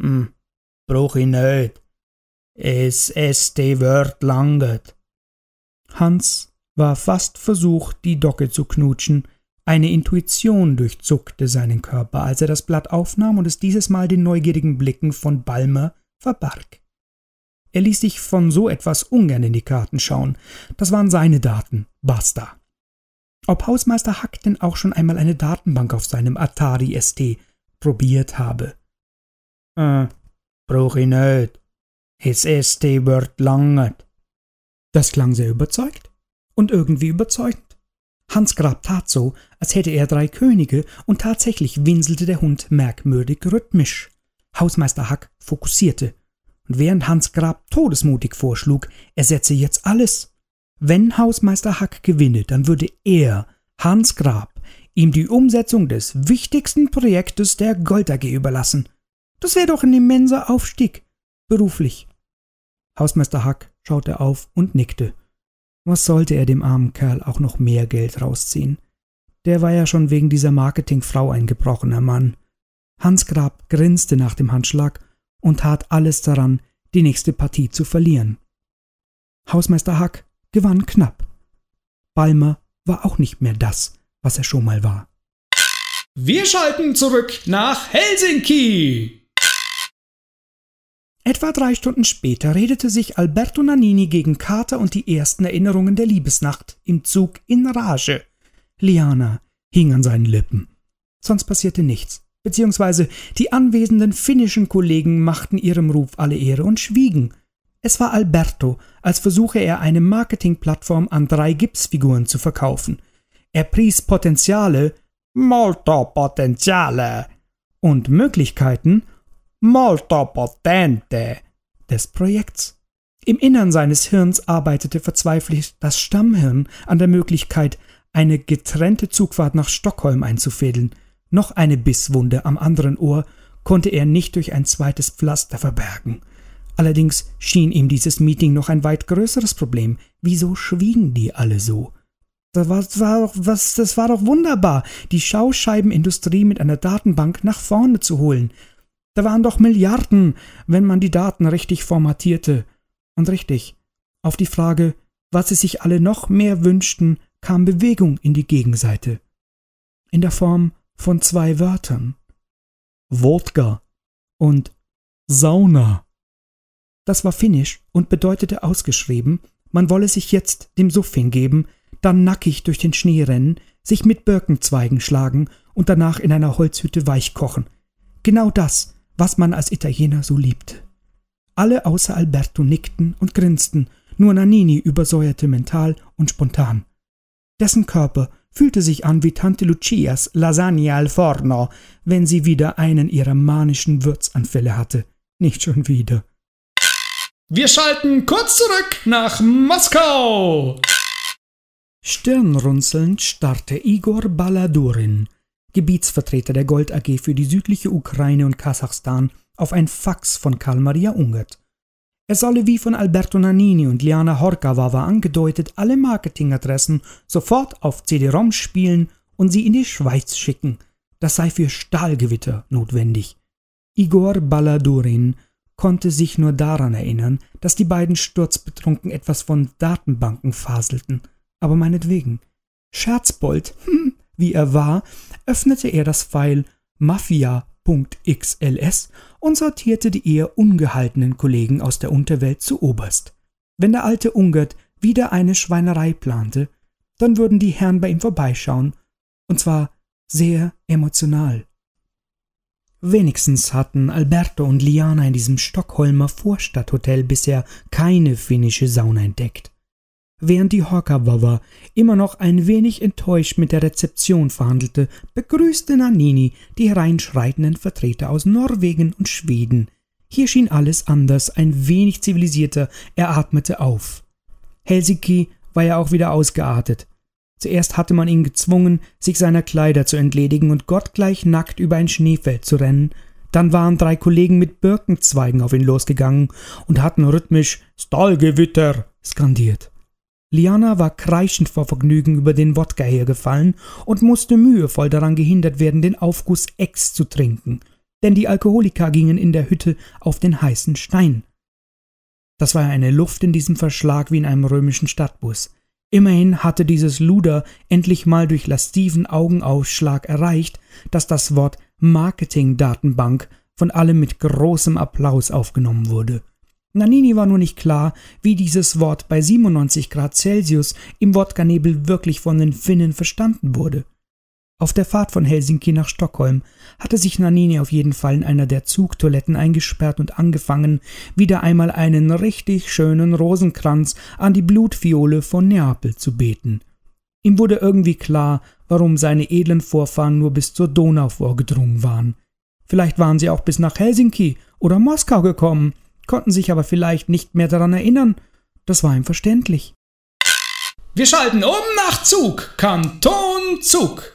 Hm, brauch ich nicht. Es SD Word langet. Hans war fast versucht, die Docke zu knutschen. Eine Intuition durchzuckte seinen Körper, als er das Blatt aufnahm und es dieses Mal den neugierigen Blicken von Balmer verbarg. Er ließ sich von so etwas ungern in die Karten schauen. Das waren seine Daten. Basta. Ob Hausmeister Hack denn auch schon einmal eine Datenbank auf seinem Atari ST probiert habe. Äh, brauch ich nicht. Es SD wird langet. Das klang sehr überzeugt und irgendwie überzeugend. Hans Grab tat so, als hätte er drei Könige, und tatsächlich winselte der Hund merkwürdig rhythmisch. Hausmeister Hack fokussierte, und während Hans Grab todesmutig vorschlug, er setze jetzt alles. Wenn Hausmeister Hack gewinne, dann würde er, Hans Grab, ihm die Umsetzung des wichtigsten Projektes der Gold AG überlassen. Das wäre doch ein immenser Aufstieg beruflich. Hausmeister Hack schaute auf und nickte. Was sollte er dem armen Kerl auch noch mehr Geld rausziehen? Der war ja schon wegen dieser Marketingfrau ein gebrochener Mann. Hans Grab grinste nach dem Handschlag und tat alles daran, die nächste Partie zu verlieren. Hausmeister Hack gewann knapp. Balmer war auch nicht mehr das, was er schon mal war. Wir schalten zurück nach Helsinki. Etwa drei Stunden später redete sich Alberto Nannini gegen Carter und die ersten Erinnerungen der Liebesnacht im Zug in Rage. Liana hing an seinen Lippen. Sonst passierte nichts, beziehungsweise die anwesenden finnischen Kollegen machten ihrem Ruf alle Ehre und schwiegen. Es war Alberto, als versuche er eine Marketingplattform an drei Gipsfiguren zu verkaufen. Er pries Potenziale, molto Potenziale, und Möglichkeiten, molto potente, des Projekts. Im Innern seines Hirns arbeitete verzweifelt das Stammhirn an der Möglichkeit, eine getrennte Zugfahrt nach Stockholm einzufädeln. Noch eine Bisswunde am anderen Ohr konnte er nicht durch ein zweites Pflaster verbergen. Allerdings schien ihm dieses Meeting noch ein weit größeres Problem. Wieso schwiegen die alle so? Das war, das war, doch, was, das war doch wunderbar, die Schauscheibenindustrie mit einer Datenbank nach vorne zu holen. Da waren doch Milliarden, wenn man die Daten richtig formatierte. Und richtig, auf die Frage, was sie sich alle noch mehr wünschten, kam Bewegung in die Gegenseite. In der Form von zwei Wörtern. Wodka und Sauna. Das war finnisch und bedeutete ausgeschrieben, man wolle sich jetzt dem Suff hingeben, dann nackig durch den Schnee rennen, sich mit Birkenzweigen schlagen und danach in einer Holzhütte weich kochen. Genau das, was man als Italiener so liebt. Alle außer Alberto nickten und grinsten, nur Nannini übersäuerte mental und spontan. Dessen Körper fühlte sich an wie Tante Lucias Lasagne al forno, wenn sie wieder einen ihrer manischen Würzanfälle hatte. Nicht schon wieder. Wir schalten kurz zurück nach Moskau. Stirnrunzelnd starrte Igor Baladurin, Gebietsvertreter der Gold AG für die südliche Ukraine und Kasachstan, auf ein Fax von Karl Maria Ungert. Er solle wie von Alberto Nannini und Liana Horkawawa angedeutet alle Marketingadressen sofort auf CD-ROM spielen und sie in die Schweiz schicken. Das sei für Stahlgewitter notwendig. Igor Baladurin konnte sich nur daran erinnern, dass die beiden sturzbetrunken etwas von Datenbanken faselten. Aber meinetwegen. Scherzbold, hm, wie er war, öffnete er das Pfeil mafia.xls und sortierte die eher ungehaltenen Kollegen aus der Unterwelt zu oberst. Wenn der alte Ungert wieder eine Schweinerei plante, dann würden die Herren bei ihm vorbeischauen, und zwar sehr emotional. Wenigstens hatten Alberto und Liana in diesem Stockholmer Vorstadthotel bisher keine finnische Sauna entdeckt. Während die Horkawawa immer noch ein wenig enttäuscht mit der Rezeption verhandelte, begrüßte Nannini die hereinschreitenden Vertreter aus Norwegen und Schweden. Hier schien alles anders, ein wenig zivilisierter, er atmete auf. Helsinki war ja auch wieder ausgeartet. Zuerst hatte man ihn gezwungen, sich seiner Kleider zu entledigen und gottgleich nackt über ein Schneefeld zu rennen. Dann waren drei Kollegen mit Birkenzweigen auf ihn losgegangen und hatten rhythmisch Stahlgewitter skandiert. Liana war kreischend vor Vergnügen über den Wodka hergefallen und musste mühevoll daran gehindert werden, den Aufguss Ex zu trinken, denn die Alkoholiker gingen in der Hütte auf den heißen Stein. Das war eine Luft in diesem Verschlag wie in einem römischen Stadtbus. Immerhin hatte dieses Luder endlich mal durch lastiven Augenausschlag erreicht, dass das Wort Marketing-Datenbank von allem mit großem Applaus aufgenommen wurde. Nannini war nur nicht klar, wie dieses Wort bei 97 Grad Celsius im Wodkanebel wirklich von den Finnen verstanden wurde. Auf der Fahrt von Helsinki nach Stockholm hatte sich Nannini auf jeden Fall in einer der Zugtoiletten eingesperrt und angefangen, wieder einmal einen richtig schönen Rosenkranz an die Blutfiole von Neapel zu beten. Ihm wurde irgendwie klar, warum seine edlen Vorfahren nur bis zur Donau vorgedrungen waren. Vielleicht waren sie auch bis nach Helsinki oder Moskau gekommen, konnten sich aber vielleicht nicht mehr daran erinnern. Das war ihm verständlich. Wir schalten um nach Zug, Kanton Zug.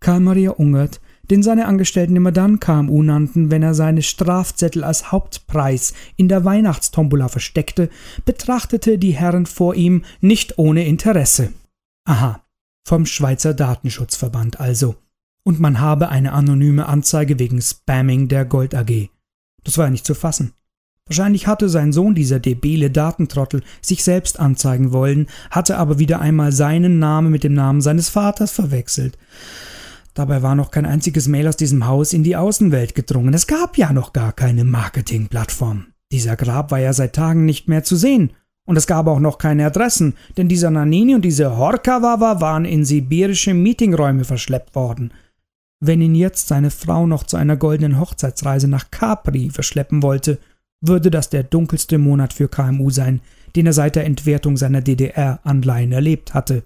Karl Maria Ungert, den seine Angestellten immer dann KMU nannten, wenn er seine Strafzettel als Hauptpreis in der Weihnachtstombola versteckte, betrachtete die Herren vor ihm nicht ohne Interesse. Aha, vom Schweizer Datenschutzverband also. Und man habe eine anonyme Anzeige wegen Spamming der Gold AG. Das war ja nicht zu fassen. Wahrscheinlich hatte sein Sohn, dieser debile Datentrottel, sich selbst anzeigen wollen, hatte aber wieder einmal seinen Namen mit dem Namen seines Vaters verwechselt. Dabei war noch kein einziges Mail aus diesem Haus in die Außenwelt gedrungen. Es gab ja noch gar keine Marketingplattform. Dieser Grab war ja seit Tagen nicht mehr zu sehen. Und es gab auch noch keine Adressen, denn dieser Nanini und diese Horkawawa waren in sibirische Meetingräume verschleppt worden. Wenn ihn jetzt seine Frau noch zu einer goldenen Hochzeitsreise nach Capri verschleppen wollte, würde das der dunkelste Monat für KMU sein, den er seit der Entwertung seiner DDR-Anleihen erlebt hatte.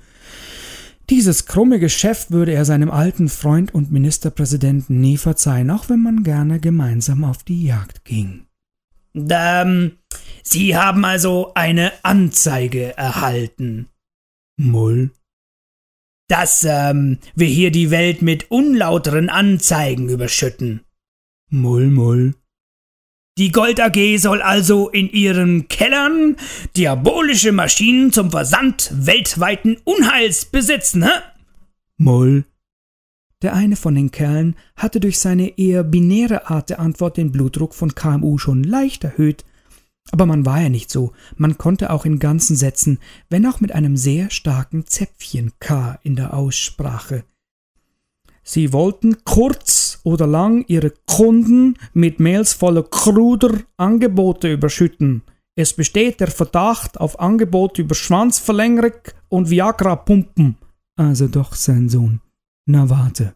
Dieses krumme Geschäft würde er seinem alten Freund und Ministerpräsidenten nie verzeihen, auch wenn man gerne gemeinsam auf die Jagd ging. Ähm, Sie haben also eine Anzeige erhalten. Mull. Dass ähm, wir hier die Welt mit unlauteren Anzeigen überschütten. Mull, mull. Die Gold AG soll also in ihren Kellern diabolische Maschinen zum Versand weltweiten Unheils besitzen, hä? Moll. Der eine von den Kerlen hatte durch seine eher binäre Art der Antwort den Blutdruck von KMU schon leicht erhöht, aber man war ja nicht so, man konnte auch in ganzen Sätzen, wenn auch mit einem sehr starken Zäpfchen K in der Aussprache. Sie wollten kurz oder lang ihre Kunden mit Mails voller kruder Angebote überschütten. Es besteht der Verdacht auf Angebote über Schwanzverlängerung und Viagra-Pumpen. Also doch, sein Sohn. Na warte.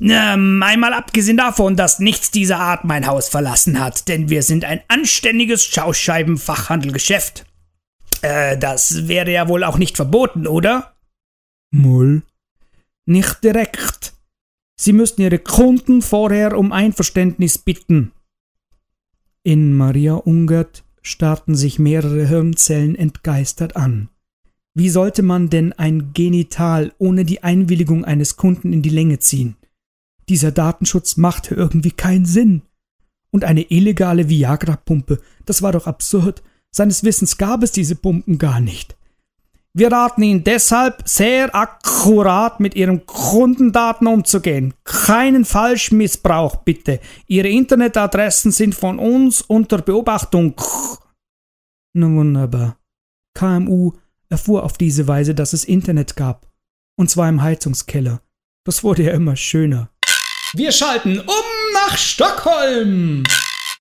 Ähm, einmal abgesehen davon, dass nichts dieser Art mein Haus verlassen hat, denn wir sind ein anständiges Schauscheibenfachhandelgeschäft. Äh, das wäre ja wohl auch nicht verboten, oder? Mull. Nicht direkt. Sie müssten Ihre Kunden vorher um Einverständnis bitten. In Maria Ungert starrten sich mehrere Hirnzellen entgeistert an. Wie sollte man denn ein Genital ohne die Einwilligung eines Kunden in die Länge ziehen? Dieser Datenschutz machte irgendwie keinen Sinn. Und eine illegale Viagra-Pumpe, das war doch absurd. Seines Wissens gab es diese Pumpen gar nicht. Wir raten Ihnen deshalb, sehr akkurat mit Ihren Kundendaten umzugehen. Keinen Falschmissbrauch, bitte. Ihre Internetadressen sind von uns unter Beobachtung. Nun wunderbar. KMU erfuhr auf diese Weise, dass es Internet gab. Und zwar im Heizungskeller. Das wurde ja immer schöner. Wir schalten um nach Stockholm.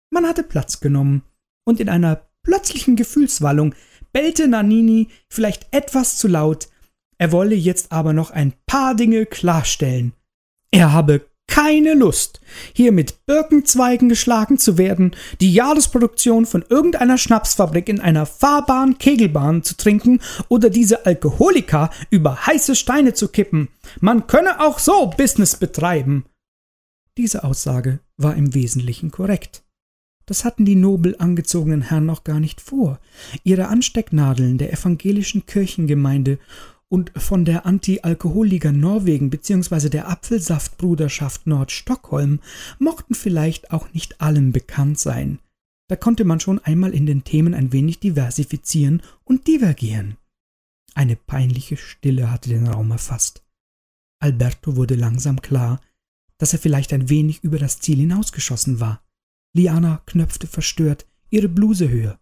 Man hatte Platz genommen. Und in einer plötzlichen Gefühlswallung bellte Nanini vielleicht etwas zu laut, er wolle jetzt aber noch ein paar Dinge klarstellen. Er habe keine Lust, hier mit Birkenzweigen geschlagen zu werden, die Jahresproduktion von irgendeiner Schnapsfabrik in einer fahrbaren Kegelbahn zu trinken oder diese Alkoholiker über heiße Steine zu kippen. Man könne auch so Business betreiben. Diese Aussage war im Wesentlichen korrekt. Das hatten die nobel angezogenen Herren noch gar nicht vor. Ihre Anstecknadeln der evangelischen Kirchengemeinde und von der Anti-Alkoholliga Norwegen bzw. der Apfelsaftbruderschaft Nordstockholm mochten vielleicht auch nicht allen bekannt sein. Da konnte man schon einmal in den Themen ein wenig diversifizieren und divergieren. Eine peinliche Stille hatte den Raum erfasst. Alberto wurde langsam klar, dass er vielleicht ein wenig über das Ziel hinausgeschossen war. Liana knöpfte verstört ihre Bluse höher.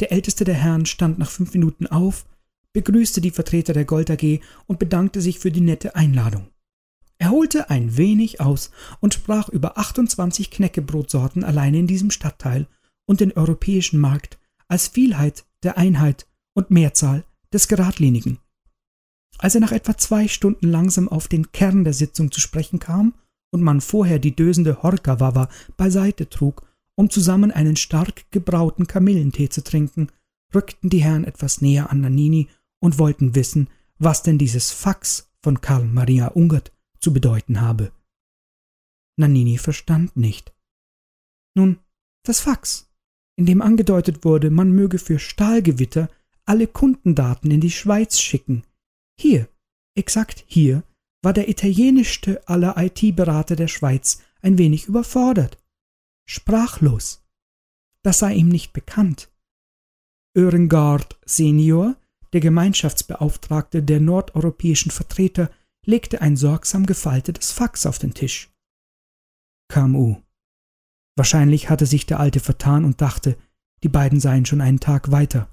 Der älteste der Herren stand nach fünf Minuten auf, begrüßte die Vertreter der Gold AG und bedankte sich für die nette Einladung. Er holte ein wenig aus und sprach über 28 Knäckebrotsorten allein in diesem Stadtteil und den europäischen Markt als Vielheit der Einheit und Mehrzahl des Geradlinigen. Als er nach etwa zwei Stunden langsam auf den Kern der Sitzung zu sprechen kam und man vorher die dösende Horkawawa beiseite trug, um zusammen einen stark gebrauten Kamillentee zu trinken, rückten die Herren etwas näher an Nanini und wollten wissen, was denn dieses Fax von Karl Maria Ungert zu bedeuten habe. Nanini verstand nicht. Nun, das Fax, in dem angedeutet wurde, man möge für Stahlgewitter alle Kundendaten in die Schweiz schicken. Hier, exakt hier, war der italienischste aller IT-Berater der Schweiz ein wenig überfordert. Sprachlos. Das sei ihm nicht bekannt. Öhrengard Senior, der Gemeinschaftsbeauftragte der nordeuropäischen Vertreter, legte ein sorgsam gefaltetes Fax auf den Tisch. KMU. Wahrscheinlich hatte sich der Alte vertan und dachte, die beiden seien schon einen Tag weiter.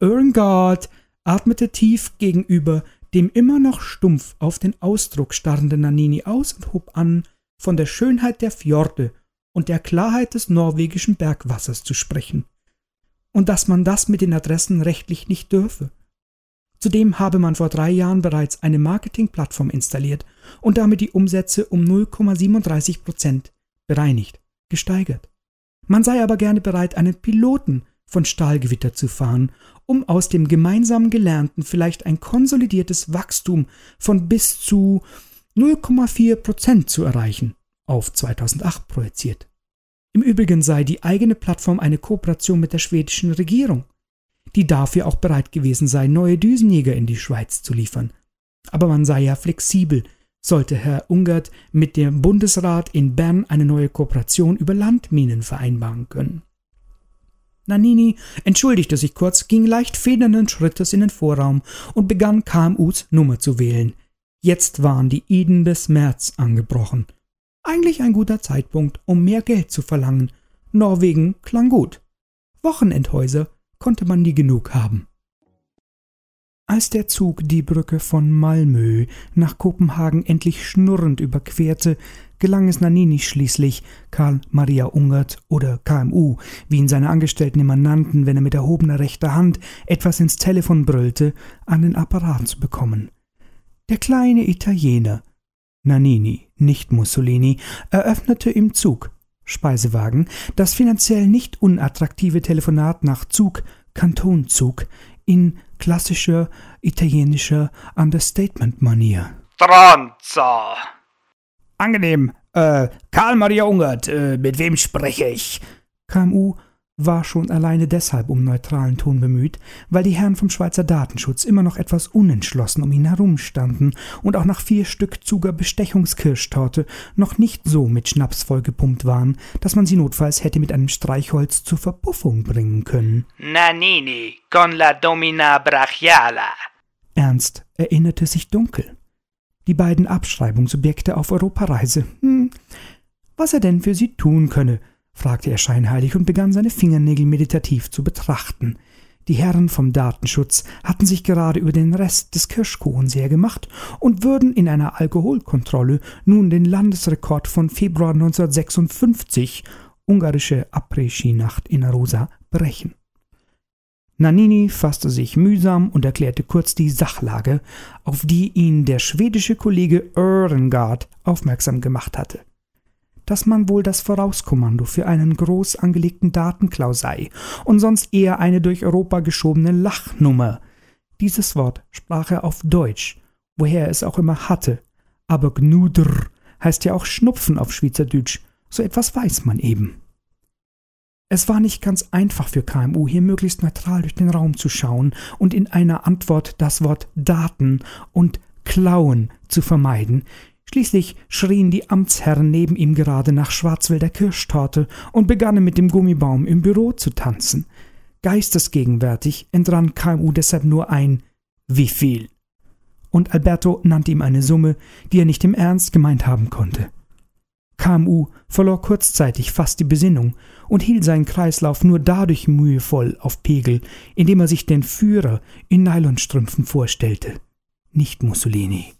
Irngard atmete tief gegenüber dem immer noch stumpf auf den Ausdruck starrenden Nanini aus und hob an, von der Schönheit der Fjorde und der Klarheit des norwegischen Bergwassers zu sprechen. Und dass man das mit den Adressen rechtlich nicht dürfe. Zudem habe man vor drei Jahren bereits eine Marketingplattform installiert und damit die Umsätze um 0,37 Prozent bereinigt, gesteigert. Man sei aber gerne bereit, einen Piloten von Stahlgewitter zu fahren, um aus dem gemeinsam Gelernten vielleicht ein konsolidiertes Wachstum von bis zu 0,4 Prozent zu erreichen, auf 2008 projiziert. Im Übrigen sei die eigene Plattform eine Kooperation mit der schwedischen Regierung die dafür auch bereit gewesen sei, neue Düsenjäger in die Schweiz zu liefern. Aber man sei ja flexibel, sollte Herr Ungert mit dem Bundesrat in Bern eine neue Kooperation über Landminen vereinbaren können. Nanini entschuldigte sich kurz, ging leicht federnden Schrittes in den Vorraum und begann KMUs Nummer zu wählen. Jetzt waren die Iden des März angebrochen. Eigentlich ein guter Zeitpunkt, um mehr Geld zu verlangen. Norwegen klang gut. Wochenendhäuser konnte man nie genug haben. Als der Zug die Brücke von Malmö nach Kopenhagen endlich schnurrend überquerte, gelang es Nanini schließlich, Karl Maria Ungert oder KMU, wie ihn seine Angestellten immer nannten, wenn er mit erhobener rechter Hand etwas ins Telefon brüllte, an den Apparat zu bekommen. Der kleine Italiener, Nanini, nicht Mussolini, eröffnete im Zug Speisewagen, das finanziell nicht unattraktive Telefonat nach Zug, Kantonzug, in klassischer italienischer Understatement-Manier. Stronzo! Angenehm. Äh, Karl Maria Ungert, äh, mit wem spreche ich? KMU war schon alleine deshalb um neutralen Ton bemüht, weil die Herren vom Schweizer Datenschutz immer noch etwas unentschlossen um ihn herumstanden und auch nach vier Stück Zuger Bestechungskirschtorte noch nicht so mit Schnaps vollgepumpt waren, dass man sie notfalls hätte mit einem Streichholz zur Verpuffung bringen können. Nanini con la domina brachiala. Ernst erinnerte sich dunkel. Die beiden Abschreibungsobjekte auf Europareise. Hm, was er denn für sie tun könne, fragte er scheinheilig und begann seine Fingernägel meditativ zu betrachten. Die Herren vom Datenschutz hatten sich gerade über den Rest des Kirschkuchens hergemacht und würden in einer Alkoholkontrolle nun den Landesrekord von Februar 1956, ungarische Après-Ski-Nacht in Arosa, brechen. Nanini fasste sich mühsam und erklärte kurz die Sachlage, auf die ihn der schwedische Kollege Örengard aufmerksam gemacht hatte dass man wohl das Vorauskommando für einen groß angelegten Datenklau sei und sonst eher eine durch Europa geschobene Lachnummer. Dieses Wort sprach er auf Deutsch, woher er es auch immer hatte, aber Gnudr heißt ja auch Schnupfen auf Schweizerdeutsch, so etwas weiß man eben. Es war nicht ganz einfach für KMU, hier möglichst neutral durch den Raum zu schauen und in einer Antwort das Wort Daten und Klauen zu vermeiden, Schließlich schrien die Amtsherren neben ihm gerade nach Schwarzwälder Kirschtorte und begannen mit dem Gummibaum im Büro zu tanzen. Geistesgegenwärtig entrann KMU deshalb nur ein Wie viel? Und Alberto nannte ihm eine Summe, die er nicht im Ernst gemeint haben konnte. KMU verlor kurzzeitig fast die Besinnung und hielt seinen Kreislauf nur dadurch mühevoll auf Pegel, indem er sich den Führer in Nylonstrümpfen vorstellte. Nicht Mussolini.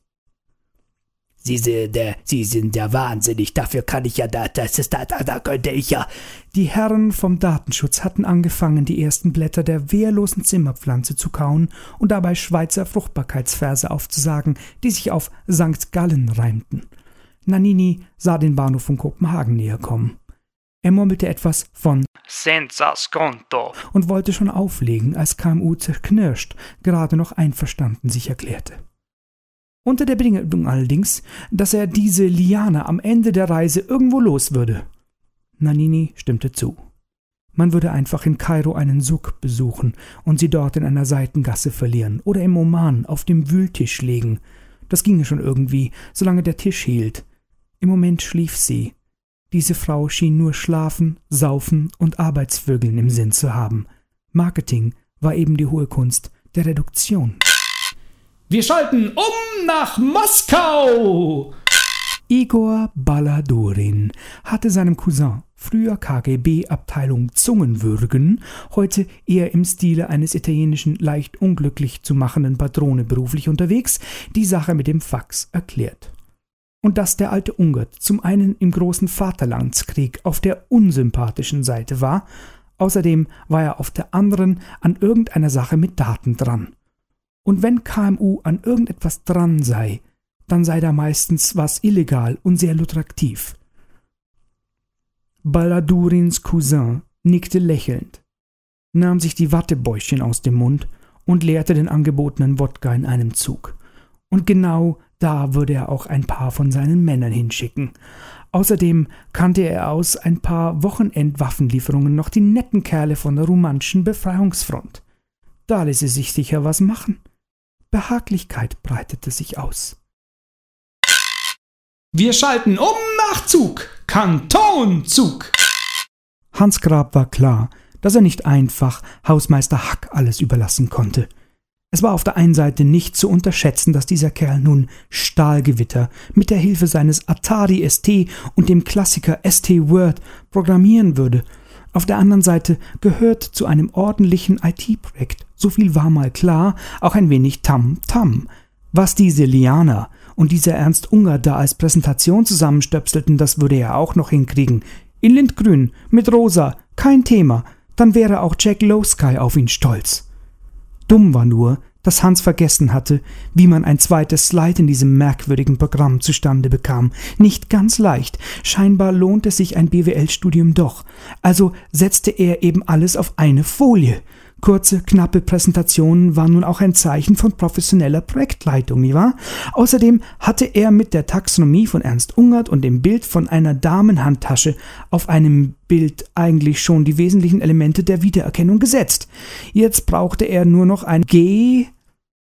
Sie sind, äh, Sie sind ja wahnsinnig, dafür kann ich ja, da, das ist, da, da, da könnte ich ja. Die Herren vom Datenschutz hatten angefangen, die ersten Blätter der wehrlosen Zimmerpflanze zu kauen und dabei Schweizer Fruchtbarkeitsverse aufzusagen, die sich auf St. Gallen reimten. Nanini sah den Bahnhof von Kopenhagen näher kommen. Er murmelte etwas von Senza sconto und wollte schon auflegen, als KMU zerknirscht, gerade noch einverstanden sich erklärte. Unter der Bedingung allerdings, dass er diese Liane am Ende der Reise irgendwo los würde. Nanini stimmte zu. Man würde einfach in Kairo einen Suk besuchen und sie dort in einer Seitengasse verlieren oder im Oman auf dem Wühltisch legen. Das ginge schon irgendwie, solange der Tisch hielt. Im Moment schlief sie. Diese Frau schien nur Schlafen, Saufen und Arbeitsvögeln im Sinn zu haben. Marketing war eben die hohe Kunst der Reduktion. Wir schalten um nach Moskau! Igor Balladurin hatte seinem Cousin, früher KGB-Abteilung Zungenwürgen, heute eher im Stile eines italienischen leicht unglücklich zu machenden Patrone beruflich unterwegs, die Sache mit dem Fax erklärt. Und dass der alte Ungert zum einen im großen Vaterlandskrieg auf der unsympathischen Seite war, außerdem war er auf der anderen an irgendeiner Sache mit Daten dran. Und wenn KMU an irgendetwas dran sei, dann sei da meistens was illegal und sehr lukrativ. Balladurins Cousin nickte lächelnd, nahm sich die Wattebäuschen aus dem Mund und leerte den angebotenen Wodka in einem Zug. Und genau da würde er auch ein paar von seinen Männern hinschicken. Außerdem kannte er aus ein paar Wochenendwaffenlieferungen noch die netten Kerle von der rumänischen Befreiungsfront. Da ließe sich sicher was machen. Behaglichkeit breitete sich aus. Wir schalten um nach Zug. Kantonzug. Hans Grab war klar, dass er nicht einfach Hausmeister Hack alles überlassen konnte. Es war auf der einen Seite nicht zu unterschätzen, dass dieser Kerl nun Stahlgewitter mit der Hilfe seines Atari ST und dem Klassiker ST Word programmieren würde. Auf der anderen Seite gehört zu einem ordentlichen IT-Projekt so viel war mal klar, auch ein wenig Tam-Tam. Was diese Liana und dieser Ernst Unger da als Präsentation zusammenstöpselten, das würde er auch noch hinkriegen. In Lindgrün, mit Rosa, kein Thema, dann wäre auch Jack Lowsky auf ihn stolz. Dumm war nur, dass Hans vergessen hatte, wie man ein zweites Slide in diesem merkwürdigen Programm zustande bekam. Nicht ganz leicht. Scheinbar lohnte sich ein BWL-Studium doch. Also setzte er eben alles auf eine Folie. Kurze, knappe Präsentationen waren nun auch ein Zeichen von professioneller Projektleitung, nicht wahr? Außerdem hatte er mit der Taxonomie von Ernst Ungert und dem Bild von einer Damenhandtasche auf einem Bild eigentlich schon die wesentlichen Elemente der Wiedererkennung gesetzt. Jetzt brauchte er nur noch ein G,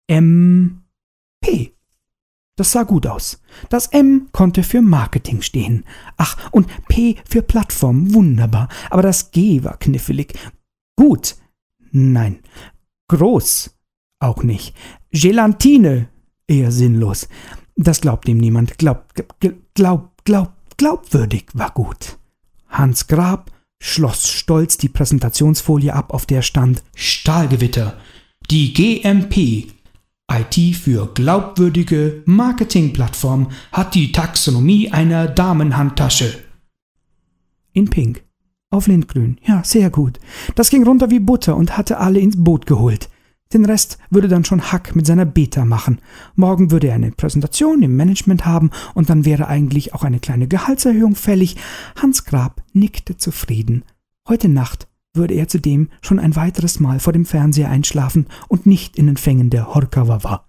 M, P. Das sah gut aus. Das M konnte für Marketing stehen. Ach, und P für Plattform, wunderbar. Aber das G war knifflig. Gut, Nein. Groß. Auch nicht. Gelatine. Eher sinnlos. Das glaubt ihm niemand. Glaub, glaub, glaub, glaubwürdig war gut. Hans Grab schloss stolz die Präsentationsfolie ab, auf der stand Stahlgewitter. Die GMP IT für glaubwürdige Marketingplattform hat die Taxonomie einer Damenhandtasche. In Pink. Auf Lindgrün. Ja, sehr gut. Das ging runter wie Butter und hatte alle ins Boot geholt. Den Rest würde dann schon Hack mit seiner Beta machen. Morgen würde er eine Präsentation im Management haben und dann wäre eigentlich auch eine kleine Gehaltserhöhung fällig. Hans Grab nickte zufrieden. Heute Nacht würde er zudem schon ein weiteres Mal vor dem Fernseher einschlafen und nicht in den Fängen der Horkawawa.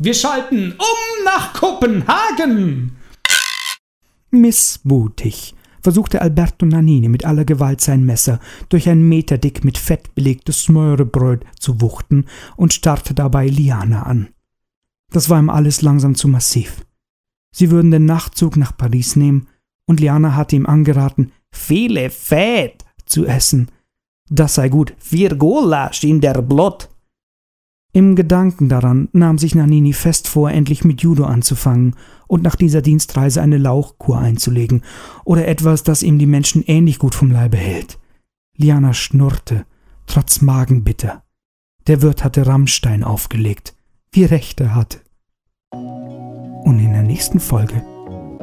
Wir schalten um nach Kopenhagen! Missmutig versuchte Alberto Nannini mit aller Gewalt sein Messer durch ein Meter dick mit Fett belegtes Smörebröt zu wuchten und starrte dabei Liana an. Das war ihm alles langsam zu massiv. Sie würden den Nachtzug nach Paris nehmen, und Liana hatte ihm angeraten, viele Fett zu essen. Das sei gut, vier Gulasch in der Blut. Im Gedanken daran nahm sich Nanini fest vor, endlich mit Judo anzufangen und nach dieser Dienstreise eine Lauchkur einzulegen oder etwas, das ihm die Menschen ähnlich gut vom Leibe hält. Liana schnurrte, trotz Magenbitter. Der Wirt hatte Rammstein aufgelegt, wie recht er hatte. Und in der nächsten Folge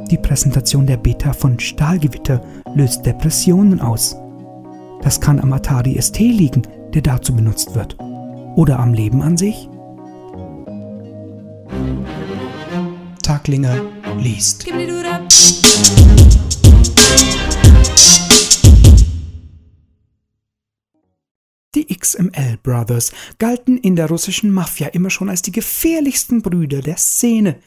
die Präsentation der Beta von Stahlgewitter löst Depressionen aus. Das kann am Atari ST liegen, der dazu benutzt wird oder am Leben an sich? Taglinger liest. Die XML Brothers galten in der russischen Mafia immer schon als die gefährlichsten Brüder der Szene,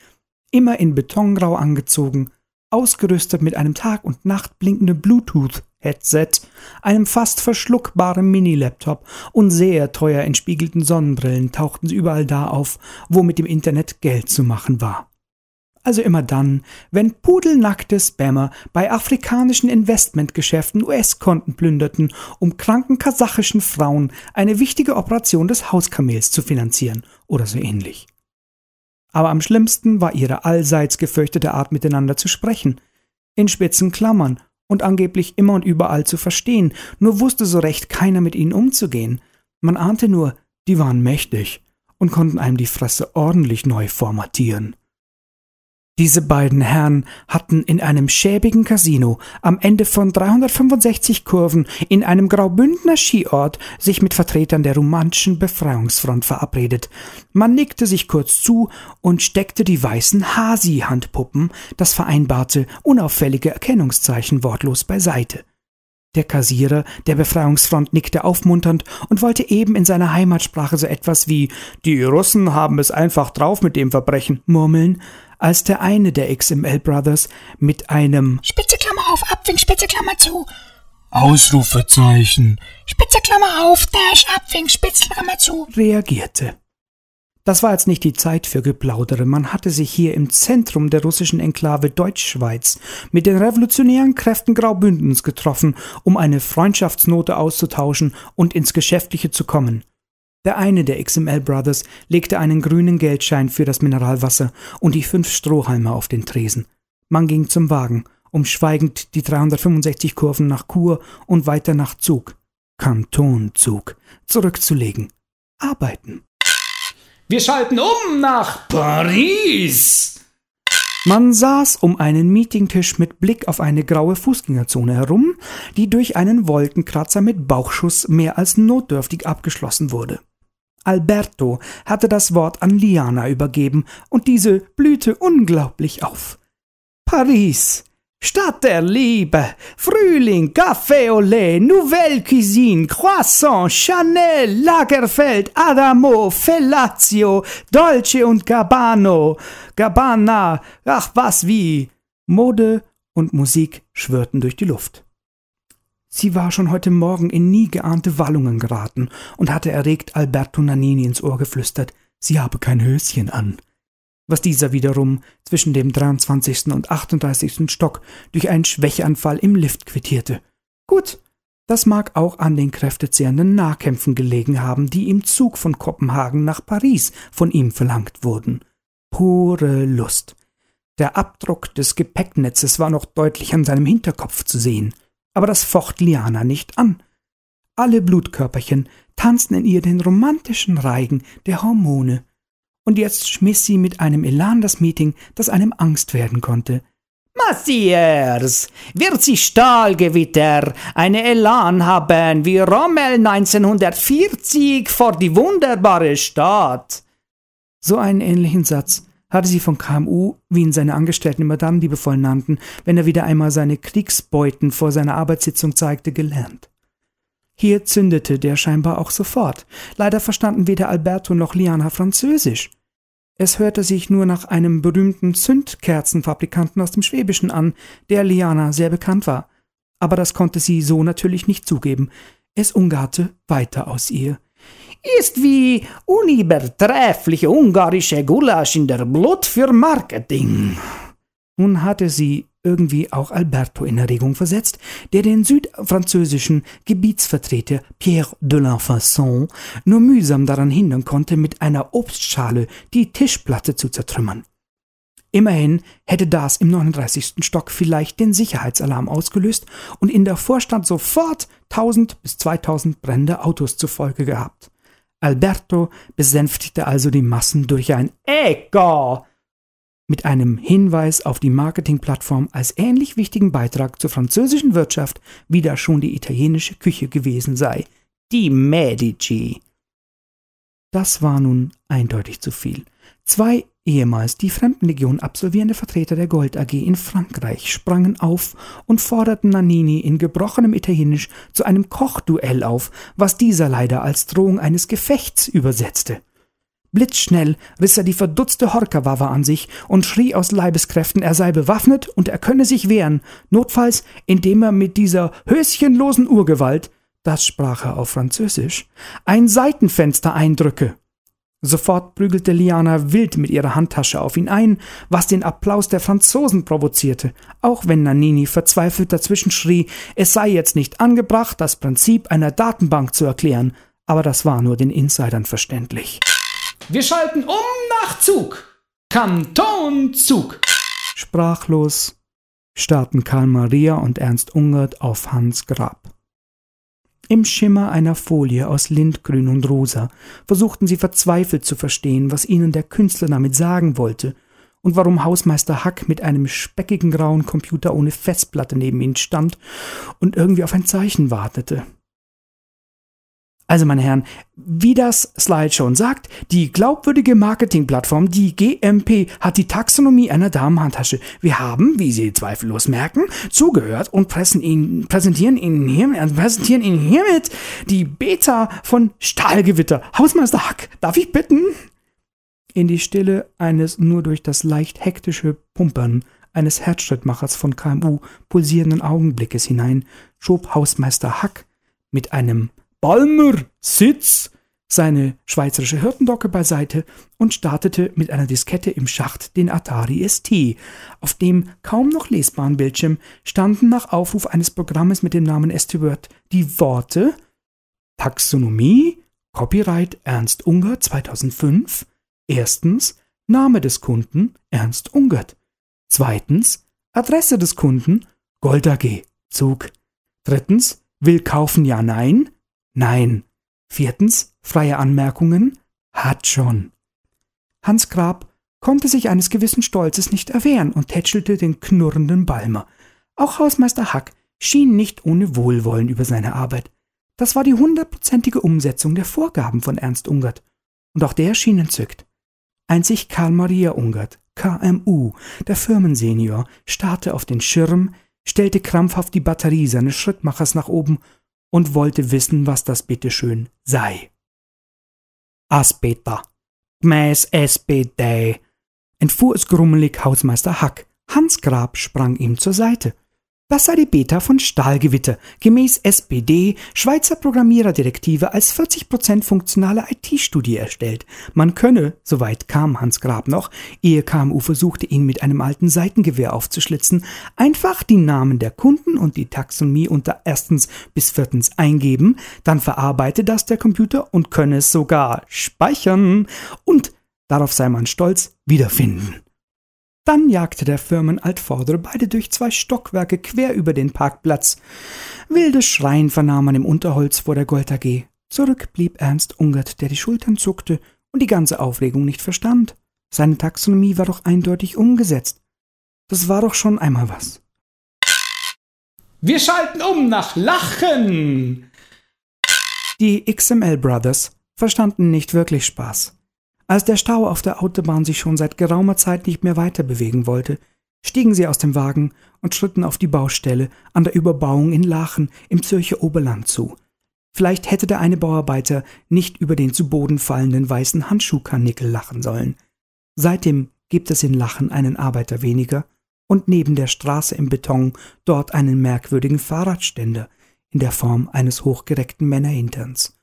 immer in Betongrau angezogen, ausgerüstet mit einem Tag und Nacht blinkenden Bluetooth Headset, einem fast verschluckbaren Mini-Laptop und sehr teuer entspiegelten Sonnenbrillen tauchten sie überall da auf, wo mit dem Internet Geld zu machen war. Also immer dann, wenn pudelnackte Spammer bei afrikanischen Investmentgeschäften US-Konten plünderten, um kranken kasachischen Frauen eine wichtige Operation des Hauskamels zu finanzieren oder so ähnlich. aber am schlimmsten war ihre allseits gefürchtete Art miteinander zu sprechen. In spitzen Klammern und angeblich immer und überall zu verstehen, nur wusste so recht keiner mit ihnen umzugehen. Man ahnte nur, die waren mächtig und konnten einem die Fresse ordentlich neu formatieren. Diese beiden Herren hatten in einem schäbigen Casino am Ende von 365 Kurven in einem Graubündner Skiort sich mit Vertretern der romantischen Befreiungsfront verabredet. Man nickte sich kurz zu und steckte die weißen Hasi-Handpuppen, das vereinbarte, unauffällige Erkennungszeichen wortlos beiseite. Der Kassierer der Befreiungsfront nickte aufmunternd und wollte eben in seiner Heimatsprache so etwas wie Die Russen haben es einfach drauf mit dem Verbrechen murmeln, als der eine der XML Brothers mit einem Spitze Klammer auf, Abwink, Spitze Klammer zu. Ausrufezeichen. Spitze Klammer auf, Dash, Abwink, Spitze Klammer zu. reagierte. Das war jetzt nicht die Zeit für Geplaudere. Man hatte sich hier im Zentrum der russischen Enklave Deutschschweiz mit den revolutionären Kräften Graubündens getroffen, um eine Freundschaftsnote auszutauschen und ins Geschäftliche zu kommen. Der eine der XML Brothers legte einen grünen Geldschein für das Mineralwasser und die fünf Strohhalme auf den Tresen. Man ging zum Wagen, um schweigend die 365 Kurven nach Chur und weiter nach Zug, Kantonzug, zurückzulegen. Arbeiten. Wir schalten um nach Paris. Man saß um einen Meetingtisch mit Blick auf eine graue Fußgängerzone herum, die durch einen Wolkenkratzer mit Bauchschuss mehr als notdürftig abgeschlossen wurde. Alberto hatte das Wort an Liana übergeben, und diese blühte unglaublich auf. Paris, Stadt der Liebe, Frühling, Café au lait, Nouvelle Cuisine, Croissant, Chanel, Lagerfeld, Adamo, Fellatio, Dolce und Gabbano, Gabbana, ach was wie. Mode und Musik schwirrten durch die Luft. Sie war schon heute Morgen in nie geahnte Wallungen geraten und hatte erregt Alberto Nannini ins Ohr geflüstert, sie habe kein Höschen an. Was dieser wiederum zwischen dem 23. und 38. Stock durch einen Schwächeanfall im Lift quittierte. Gut, das mag auch an den kräftezehrenden Nahkämpfen gelegen haben, die im Zug von Kopenhagen nach Paris von ihm verlangt wurden. Pure Lust. Der Abdruck des Gepäcknetzes war noch deutlich an seinem Hinterkopf zu sehen aber das focht Liana nicht an. Alle Blutkörperchen tanzten in ihr den romantischen Reigen der Hormone. Und jetzt schmiss sie mit einem Elan das Meeting, das einem Angst werden konnte. Massiers, wird sie Stahlgewitter eine Elan haben wie Rommel 1940 vor die wunderbare Stadt? So einen ähnlichen Satz hatte sie von KMU, wie ihn seine Angestellten immer dann liebevoll nannten, wenn er wieder einmal seine Kriegsbeuten vor seiner Arbeitssitzung zeigte, gelernt. Hier zündete der scheinbar auch sofort. Leider verstanden weder Alberto noch Liana Französisch. Es hörte sich nur nach einem berühmten Zündkerzenfabrikanten aus dem Schwäbischen an, der Liana sehr bekannt war. Aber das konnte sie so natürlich nicht zugeben. Es ungarte weiter aus ihr ist wie unübertreffliche ungarische Gulasch in der Blut für Marketing. Nun hatte sie irgendwie auch Alberto in Erregung versetzt, der den südfranzösischen Gebietsvertreter Pierre de l'Enfasson nur mühsam daran hindern konnte, mit einer Obstschale die Tischplatte zu zertrümmern. Immerhin hätte das im 39. Stock vielleicht den Sicherheitsalarm ausgelöst und in der Vorstand sofort 1000 bis 2000 brennende Autos zur Folge gehabt. Alberto besänftigte also die Massen durch ein Ecco mit einem Hinweis auf die Marketingplattform als ähnlich wichtigen Beitrag zur französischen Wirtschaft, wie da schon die italienische Küche gewesen sei. Die Medici. Das war nun eindeutig zu viel. Zwei ehemals die Fremdenlegion absolvierende Vertreter der Gold AG in Frankreich sprangen auf und forderten Nannini in gebrochenem Italienisch zu einem Kochduell auf, was dieser leider als Drohung eines Gefechts übersetzte. Blitzschnell riss er die verdutzte Horkawawa an sich und schrie aus Leibeskräften, er sei bewaffnet und er könne sich wehren, notfalls indem er mit dieser höschenlosen Urgewalt, das sprach er auf Französisch, ein Seitenfenster eindrücke. Sofort prügelte Liana wild mit ihrer Handtasche auf ihn ein, was den Applaus der Franzosen provozierte, auch wenn Nannini verzweifelt dazwischen schrie, es sei jetzt nicht angebracht, das Prinzip einer Datenbank zu erklären, aber das war nur den Insidern verständlich. Wir schalten um nach Zug. Kantonzug! Sprachlos starrten Karl Maria und Ernst Ungert auf Hans Grab. Im Schimmer einer Folie aus Lindgrün und Rosa versuchten sie verzweifelt zu verstehen, was ihnen der Künstler damit sagen wollte und warum Hausmeister Hack mit einem speckigen grauen Computer ohne Festplatte neben ihnen stand und irgendwie auf ein Zeichen wartete. Also, meine Herren, wie das Slide schon sagt, die glaubwürdige Marketingplattform, die GMP, hat die Taxonomie einer Damenhandtasche. Wir haben, wie Sie zweifellos merken, zugehört und ihn, präsentieren Ihnen hiermit, äh, präsentieren Ihnen hiermit die Beta von Stahlgewitter. Hausmeister Hack, darf ich bitten? In die Stille eines nur durch das leicht hektische Pumpern eines Herzschrittmachers von KMU pulsierenden Augenblickes hinein schob Hausmeister Hack mit einem Balmer Sitz seine schweizerische Hirtendocke beiseite und startete mit einer Diskette im Schacht den Atari ST. Auf dem kaum noch lesbaren Bildschirm standen nach Aufruf eines Programmes mit dem Namen ST-Word die Worte Taxonomie, Copyright Ernst Unger 2005, erstens Name des Kunden Ernst Ungert, zweitens Adresse des Kunden Gold AG, Zug, drittens Will kaufen? Ja nein, Nein. Viertens, freie Anmerkungen, hat schon. Hans Grab konnte sich eines gewissen Stolzes nicht erwehren und tätschelte den knurrenden Balmer. Auch Hausmeister Hack schien nicht ohne Wohlwollen über seine Arbeit. Das war die hundertprozentige Umsetzung der Vorgaben von Ernst Ungert. Und auch der schien entzückt. Einzig Karl Maria Ungert, KMU, der Firmensenior, starrte auf den Schirm, stellte krampfhaft die Batterie seines Schrittmachers nach oben und wollte wissen, was das bitteschön sei. Aspeter, gmäß SPD, entfuhr es grummelig Hausmeister Hack. Hans Grab sprang ihm zur Seite. Das sei die Beta von Stahlgewitter, gemäß SPD Schweizer Programmiererdirektive als 40% funktionale IT-Studie erstellt. Man könne, soweit kam Hans Grab noch, ehe KMU versuchte, ihn mit einem alten Seitengewehr aufzuschlitzen, einfach die Namen der Kunden und die Taxonomie unter erstens bis viertens eingeben, dann verarbeite das der Computer und könne es sogar speichern und, darauf sei man stolz, wiederfinden. Dann jagte der Firmenaltvordere beide durch zwei Stockwerke quer über den Parkplatz. Wildes Schreien vernahm man im Unterholz vor der Gold AG. Zurück blieb Ernst Ungert, der die Schultern zuckte und die ganze Aufregung nicht verstand. Seine Taxonomie war doch eindeutig umgesetzt. Das war doch schon einmal was. Wir schalten um nach Lachen! Die XML Brothers verstanden nicht wirklich Spaß. Als der Stau auf der Autobahn sich schon seit geraumer Zeit nicht mehr weiter bewegen wollte, stiegen sie aus dem Wagen und schritten auf die Baustelle an der Überbauung in Lachen im Zürcher Oberland zu. Vielleicht hätte der eine Bauarbeiter nicht über den zu Boden fallenden weißen Handschuhkarnickel lachen sollen. Seitdem gibt es in Lachen einen Arbeiter weniger und neben der Straße im Beton dort einen merkwürdigen Fahrradständer in der Form eines hochgereckten Männerhinterns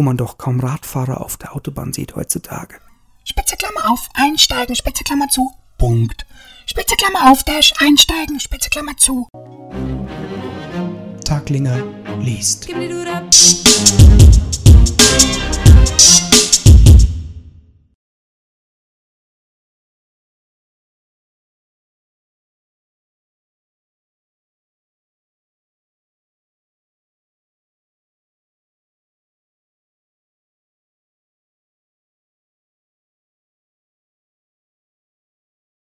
wo man doch kaum Radfahrer auf der Autobahn sieht heutzutage. Spitze Klammer auf, einsteigen, Spitze Klammer zu, Punkt. Spitze Klammer auf, Dash, einsteigen, Spitze Klammer zu. Taglinger liest.